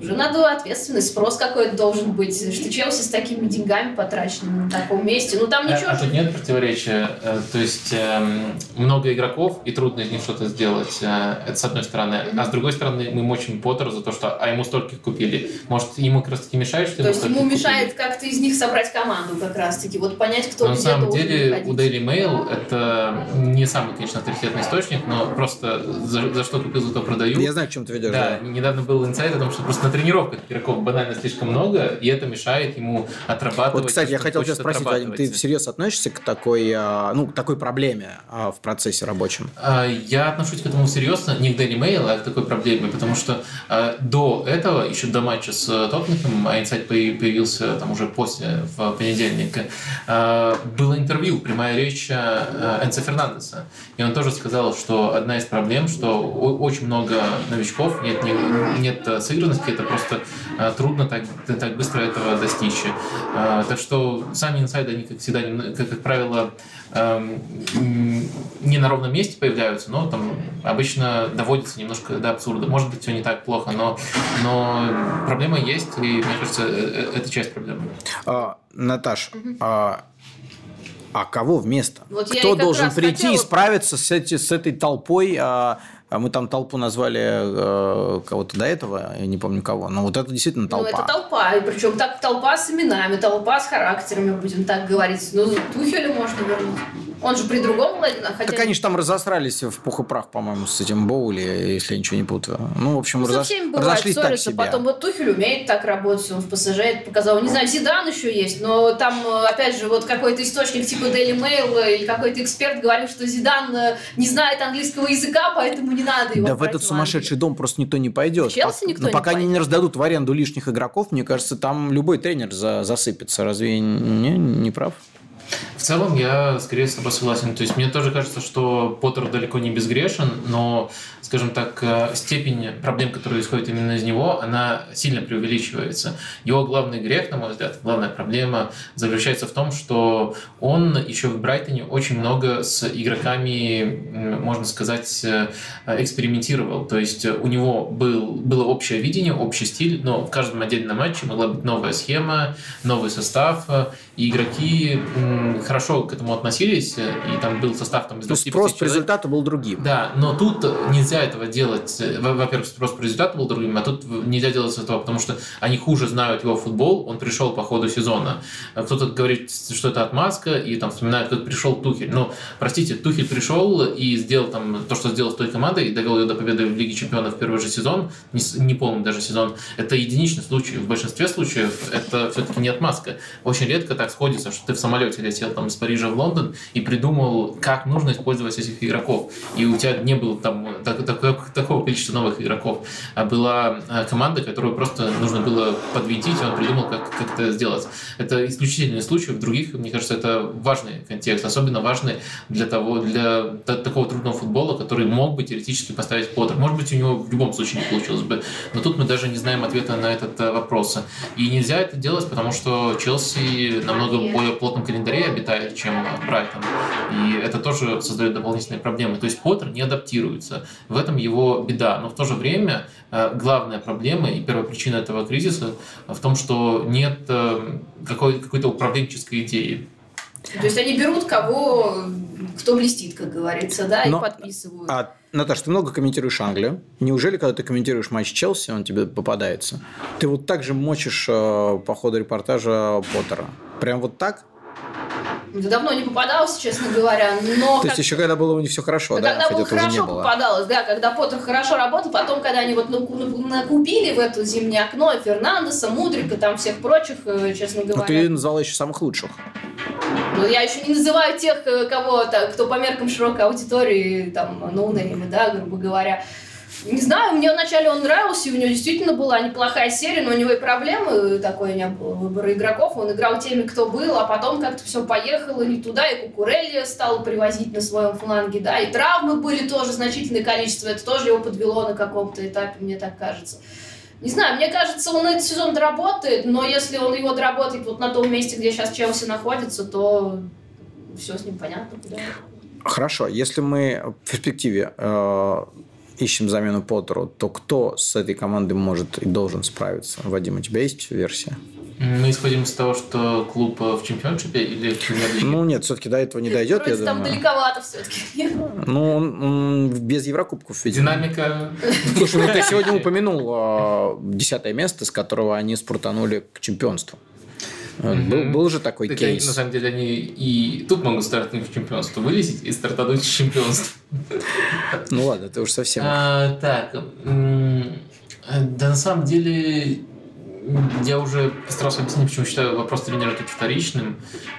Уже надо ответственность, спрос какой-то должен быть, что Челси с такими деньгами потраченными на таком месте. Ну там ничего. А, а тут нет противоречия. Э, то есть э, много игроков, и трудно из них что-то сделать. Э, это с одной стороны. А с другой стороны, мы мочим Поттера за то, что а ему стольких купили. Может, ему как раз таки мешает, что То есть ему мешает как-то из них собрать команду как раз таки. Вот понять, кто но на самом деле у Daily Mail это не самый, конечно, авторитетный источник, но просто за, за что купил, за то продаю. Я знаю, о чем ты ведешь. Да, да. недавно был инсайт о том, что просто на тренировках игроков банально слишком много, и это мешает ему отрабатывать. Вот, кстати, я хотел тебя спросить, Вадим, ты всерьез относишься к такой, а, ну, к такой проблеме а, в процессе рабочем? А, я отношусь к этому серьезно, не к Daily Mail, а к такой проблеме, потому что до этого, еще до матча с Тоттенхэмом, а инсайт появился там уже после, в понедельник, было интервью, прямая речь Энца Фернандеса, и он тоже сказал, что одна из проблем, что очень много новичков, нет, нет сыгранности, это просто а, трудно так, так быстро этого достичь. А, так что сами инсайды, они, как всегда, как, как правило, не на ровном месте появляются, но там обычно доводится немножко до абсурда. Может быть, все не так плохо, но, но проблема есть, и мне кажется, э, э, это часть проблемы. А, Наташ, угу. а, а кого вместо? Вот Кто должен прийти хотела... и справиться с, эти, с этой толпой а мы там толпу назвали э, кого-то до этого, я не помню кого. Но вот это действительно толпа. Ну, это толпа. И причем так толпа с именами, толпа с характерами, будем так говорить. Ну, Тухеля можно вернуть. Он же при другом хотя... Так они же там разосрались в пух и прах, по-моему, с этим Боули, если я ничего не путаю. Ну, в общем, ну, разош... разошлись так себе. Потом вот Тухель умеет так работать, он в ПСЖ это показал. Не знаю, Зидан еще есть, но там, опять же, вот какой-то источник типа Daily Mail или какой-то эксперт говорил, что Зидан э, не знает английского языка, поэтому не надо его Да в этот сумасшедший дом просто никто не пойдет. В Челси никто Но не пока они не раздадут в аренду лишних игроков, мне кажется, там любой тренер за засыпется. Разве не, не прав? В целом я скорее с тобой согласен. То есть мне тоже кажется, что Поттер далеко не безгрешен, но, скажем так, э, степень проблем, которые исходят именно из него, она сильно преувеличивается. Его главный грех, на мой взгляд, главная проблема заключается в том, что он еще в Брайтоне очень много с игроками, можно сказать, э, экспериментировал. То есть у него был, было общее видение, общий стиль, но в каждом отдельном матче могла быть новая схема, новый состав, и игроки хорошо к этому относились, и там был состав там, из То есть спрос по результату был другим. Да, но тут нельзя этого делать. Во-первых, спрос по результату был другим, а тут нельзя делать этого, потому что они хуже знают его футбол, он пришел по ходу сезона. Кто-то говорит, что это отмазка, и там вспоминает, как пришел Тухель. Ну, простите, Тухель пришел и сделал там то, что сделал с той командой, и довел ее до победы в Лиге Чемпионов в первый же сезон, не, не полный даже сезон. Это единичный случай. В большинстве случаев это все-таки не отмазка. Очень редко так сходится, что ты в самолете летел там из Парижа в Лондон и придумал, как нужно использовать этих игроков. И у тебя не было там так, так, такого количества новых игроков. А была а, команда, которую просто нужно было подвинтить, и он придумал, как, как это сделать. Это исключительный случай. В других, мне кажется, это важный контекст. Особенно важный для того, для такого трудного футбола, который мог бы теоретически поставить Поттер. Может быть, у него в любом случае не получилось бы. Но тут мы даже не знаем ответа на этот э, вопрос. И нельзя это делать, потому что Челси намного более плотном календаре обитает, чем Брайтон. И это тоже создает дополнительные проблемы. То есть Поттер не адаптируется. В этом его беда. Но в то же время э, главная проблема и первая причина этого кризиса в том, что нет э, какой- какой-то управленческой идеи. То есть они берут кого, кто блестит, как говорится, да, Но- и подписывают. А, Наташ, ты много комментируешь Англию. Неужели, когда ты комментируешь матч Челси, он тебе попадается? Ты вот так же мочишь э, по ходу репортажа Поттера? Прям вот так? Да Давно не попадался, честно говоря, но... То как- есть еще когда было у них все хорошо, Ну, да? когда было хорошо попадалось, да, когда Поттер хорошо работал, потом, когда они вот наку- наку- накупили в это зимнее окно Фернандеса, Мудрика, там всех прочих, э, честно Но говоря. ты назвала еще самых лучших. Ну, я еще не называю тех, э, кого, кто по меркам широкой аудитории, там, ноунеймы, да, грубо говоря. Не знаю, мне вначале он нравился, и у него действительно была неплохая серия, но у него и проблемы такой не было выбора игроков. Он играл теми, кто был, а потом как-то все поехало не туда, и Кукурелли стал привозить на своем фланге, да, и травмы были тоже значительное количество, это тоже его подвело на каком-то этапе, мне так кажется. Не знаю, мне кажется, он этот сезон доработает, но если он его доработает вот на том месте, где сейчас Челси находится, то все с ним понятно. Куда. Хорошо, если мы в перспективе э, ищем замену Поттеру, то кто с этой командой может и должен справиться? Вадим, у тебя есть версия? Мы исходим из того, что клуб в чемпионшипе или в премьер-лиге? Ну нет, все-таки до этого не дойдет, я Вроде там думаю. далековато все-таки. Ну, он, без Еврокубков, видимо. Динамика Слушай, ну ты сегодня упомянул э, десятое место, с которого они спуртанули к чемпионству. Вот, Был, был же такой Так, кейс. на самом деле они и тут могут стартануть в чемпионство, вылезть и стартануть в чемпионство. Ну ладно, ты уж совсем. А, так, м, да на самом деле я уже постарался объяснить, почему считаю вопрос тренера тут вторичным.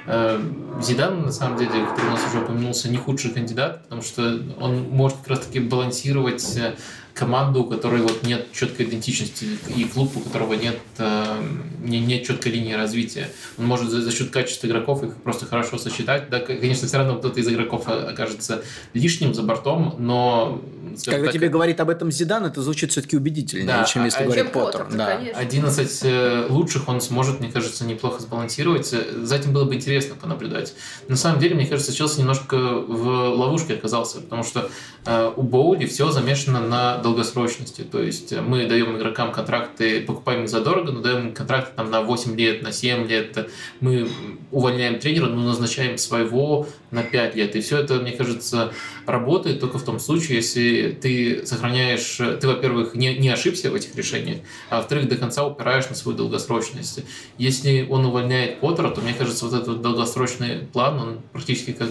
Э, Зидан, на самом деле, который у нас уже упомянулся, не худший кандидат, потому что он может как раз-таки балансировать э, команду, у которой вот нет четкой идентичности, и клуб, у которого нет, э, не- нет четкой линии развития. Он может за, за счет качества игроков их просто хорошо сочетать. Да, конечно, все равно кто-то из игроков о- окажется лишним за бортом, но... Когда так, тебе говорит об этом Зидан, это звучит все-таки убедительнее, Да, чем если а- говорит чем Поттер. Поттер, да. конечно. 11 э, лучших он сможет, мне кажется, неплохо сбалансировать. Э, За этим было бы интересно понаблюдать. На самом деле, мне кажется, Челси немножко в ловушке оказался, потому что э, у Боули все замешано на долгосрочности. То есть э, мы даем игрокам контракты, покупаем их задорого, но даем контракты там, на 8 лет, на 7 лет. Мы увольняем тренера, но назначаем своего на 5 лет. И все это, мне кажется, работает только в том случае, если ты сохраняешь, ты, во-первых, не, не ошибся в этих решениях, а во-вторых, до конца упираешь на свою долгосрочность. Если он увольняет Поттера, то, мне кажется, вот этот долгосрочный план, он практически как,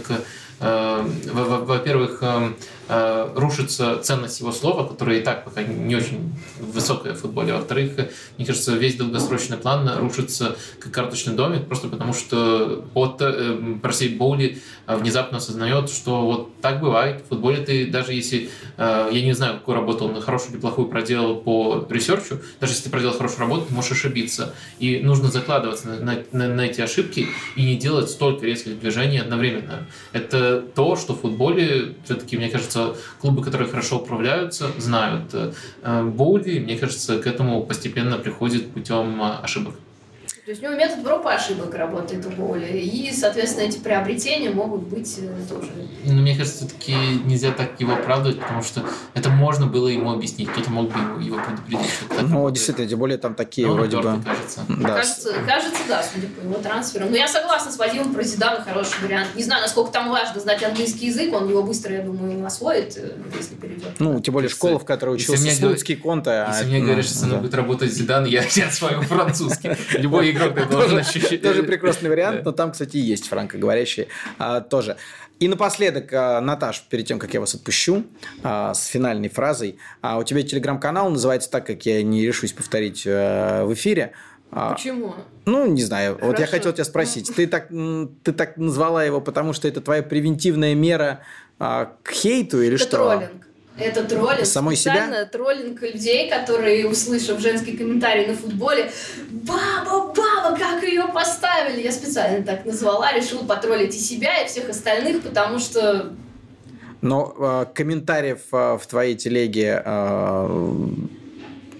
э, во- во- во-первых, э, э, рушится ценность его слова, которая и так пока не очень высокая в футболе. Во-вторых, э, мне кажется, весь долгосрочный план рушится как карточный домик, просто потому что Поттер, э, прости, Боули внезапно осознает, что вот так бывает. В футболе ты, даже если, я не знаю, какую работу он хорошую или плохую проделал по ресерчу, даже если ты проделал хорошую работу, ты можешь ошибиться. И нужно закладываться на, на, на эти ошибки и не делать столько резких движений одновременно. Это то, что в футболе, все-таки, мне кажется, клубы, которые хорошо управляются, знают. Боули, мне кажется, к этому постепенно приходит путем ошибок. То есть у него метод проб и ошибок работает у Боули. И, соответственно, эти приобретения могут быть э, тоже... Ну, мне кажется, все-таки нельзя так его оправдывать, потому что это можно было ему объяснить. Кто-то мог бы его предупредить. Что ну, работает. действительно, тем более там такие ну, вроде бы... Кажется. Да. Кажется, кажется, да, судя по его трансферам. Но я согласна с Вадимом про Зидана, хороший вариант. Не знаю, насколько там важно знать английский язык, он его быстро, я думаю, освоит, э, если перейдет. Ну, тем более школа, в которой учился Слуцкий Конте. Если мне говорят, что она будет работать Зидан, я освою французский. <laughs> Любой ты должен ощущать. Тоже прекрасный вариант, но там, кстати, есть франкоговорящие а, тоже. И напоследок, а, Наташ, перед тем, как я вас отпущу а, с финальной фразой, у тебя телеграм-канал называется так, как я не решусь повторить э, в эфире. Почему? Ну, не знаю. Хорошо. Вот я хотел тебя спросить. Ты так, ты так назвала его, потому что это твоя превентивная мера к хейту или это что? троллинг. Это троллинг. Самой себя? троллинг людей, которые, услышав женский комментарий на футболе, «Баба, баба, как ее поставили!» Я специально так назвала, решила потроллить и себя, и всех остальных, потому что... Но э, комментариев э, в твоей телеге э,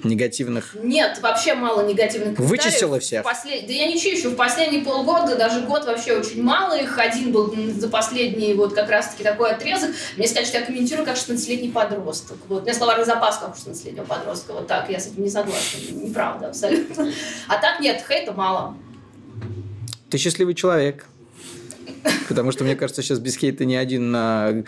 негативных? Нет, вообще мало негативных комментариев. Вычистила всех? Послед... Да я не чищу. В последние полгода, даже год вообще очень мало их. Один был за последний вот как раз-таки такой отрезок. Мне сказали, что я комментирую как 16-летний подросток. Вот. У меня словарный запас как у 16-летнего подростка. Вот так. Я с этим не согласна. Неправда абсолютно. А так нет, хейта мало. Ты счастливый человек. Потому что, мне кажется, сейчас без хейта ни один а,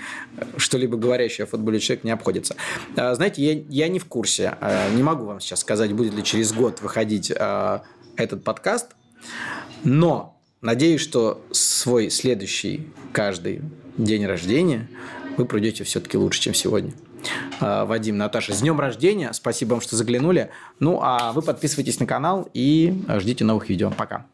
что-либо говорящий о футболе человек не обходится. А, знаете, я, я не в курсе. А, не могу вам сейчас сказать, будет ли через год выходить этот подкаст. Но надеюсь, что свой следующий каждый день рождения вы пройдете все-таки лучше, чем сегодня. Вадим, Наташа, с днем рождения. Спасибо вам, что заглянули. Ну, а вы подписывайтесь на канал и ждите новых видео. Пока.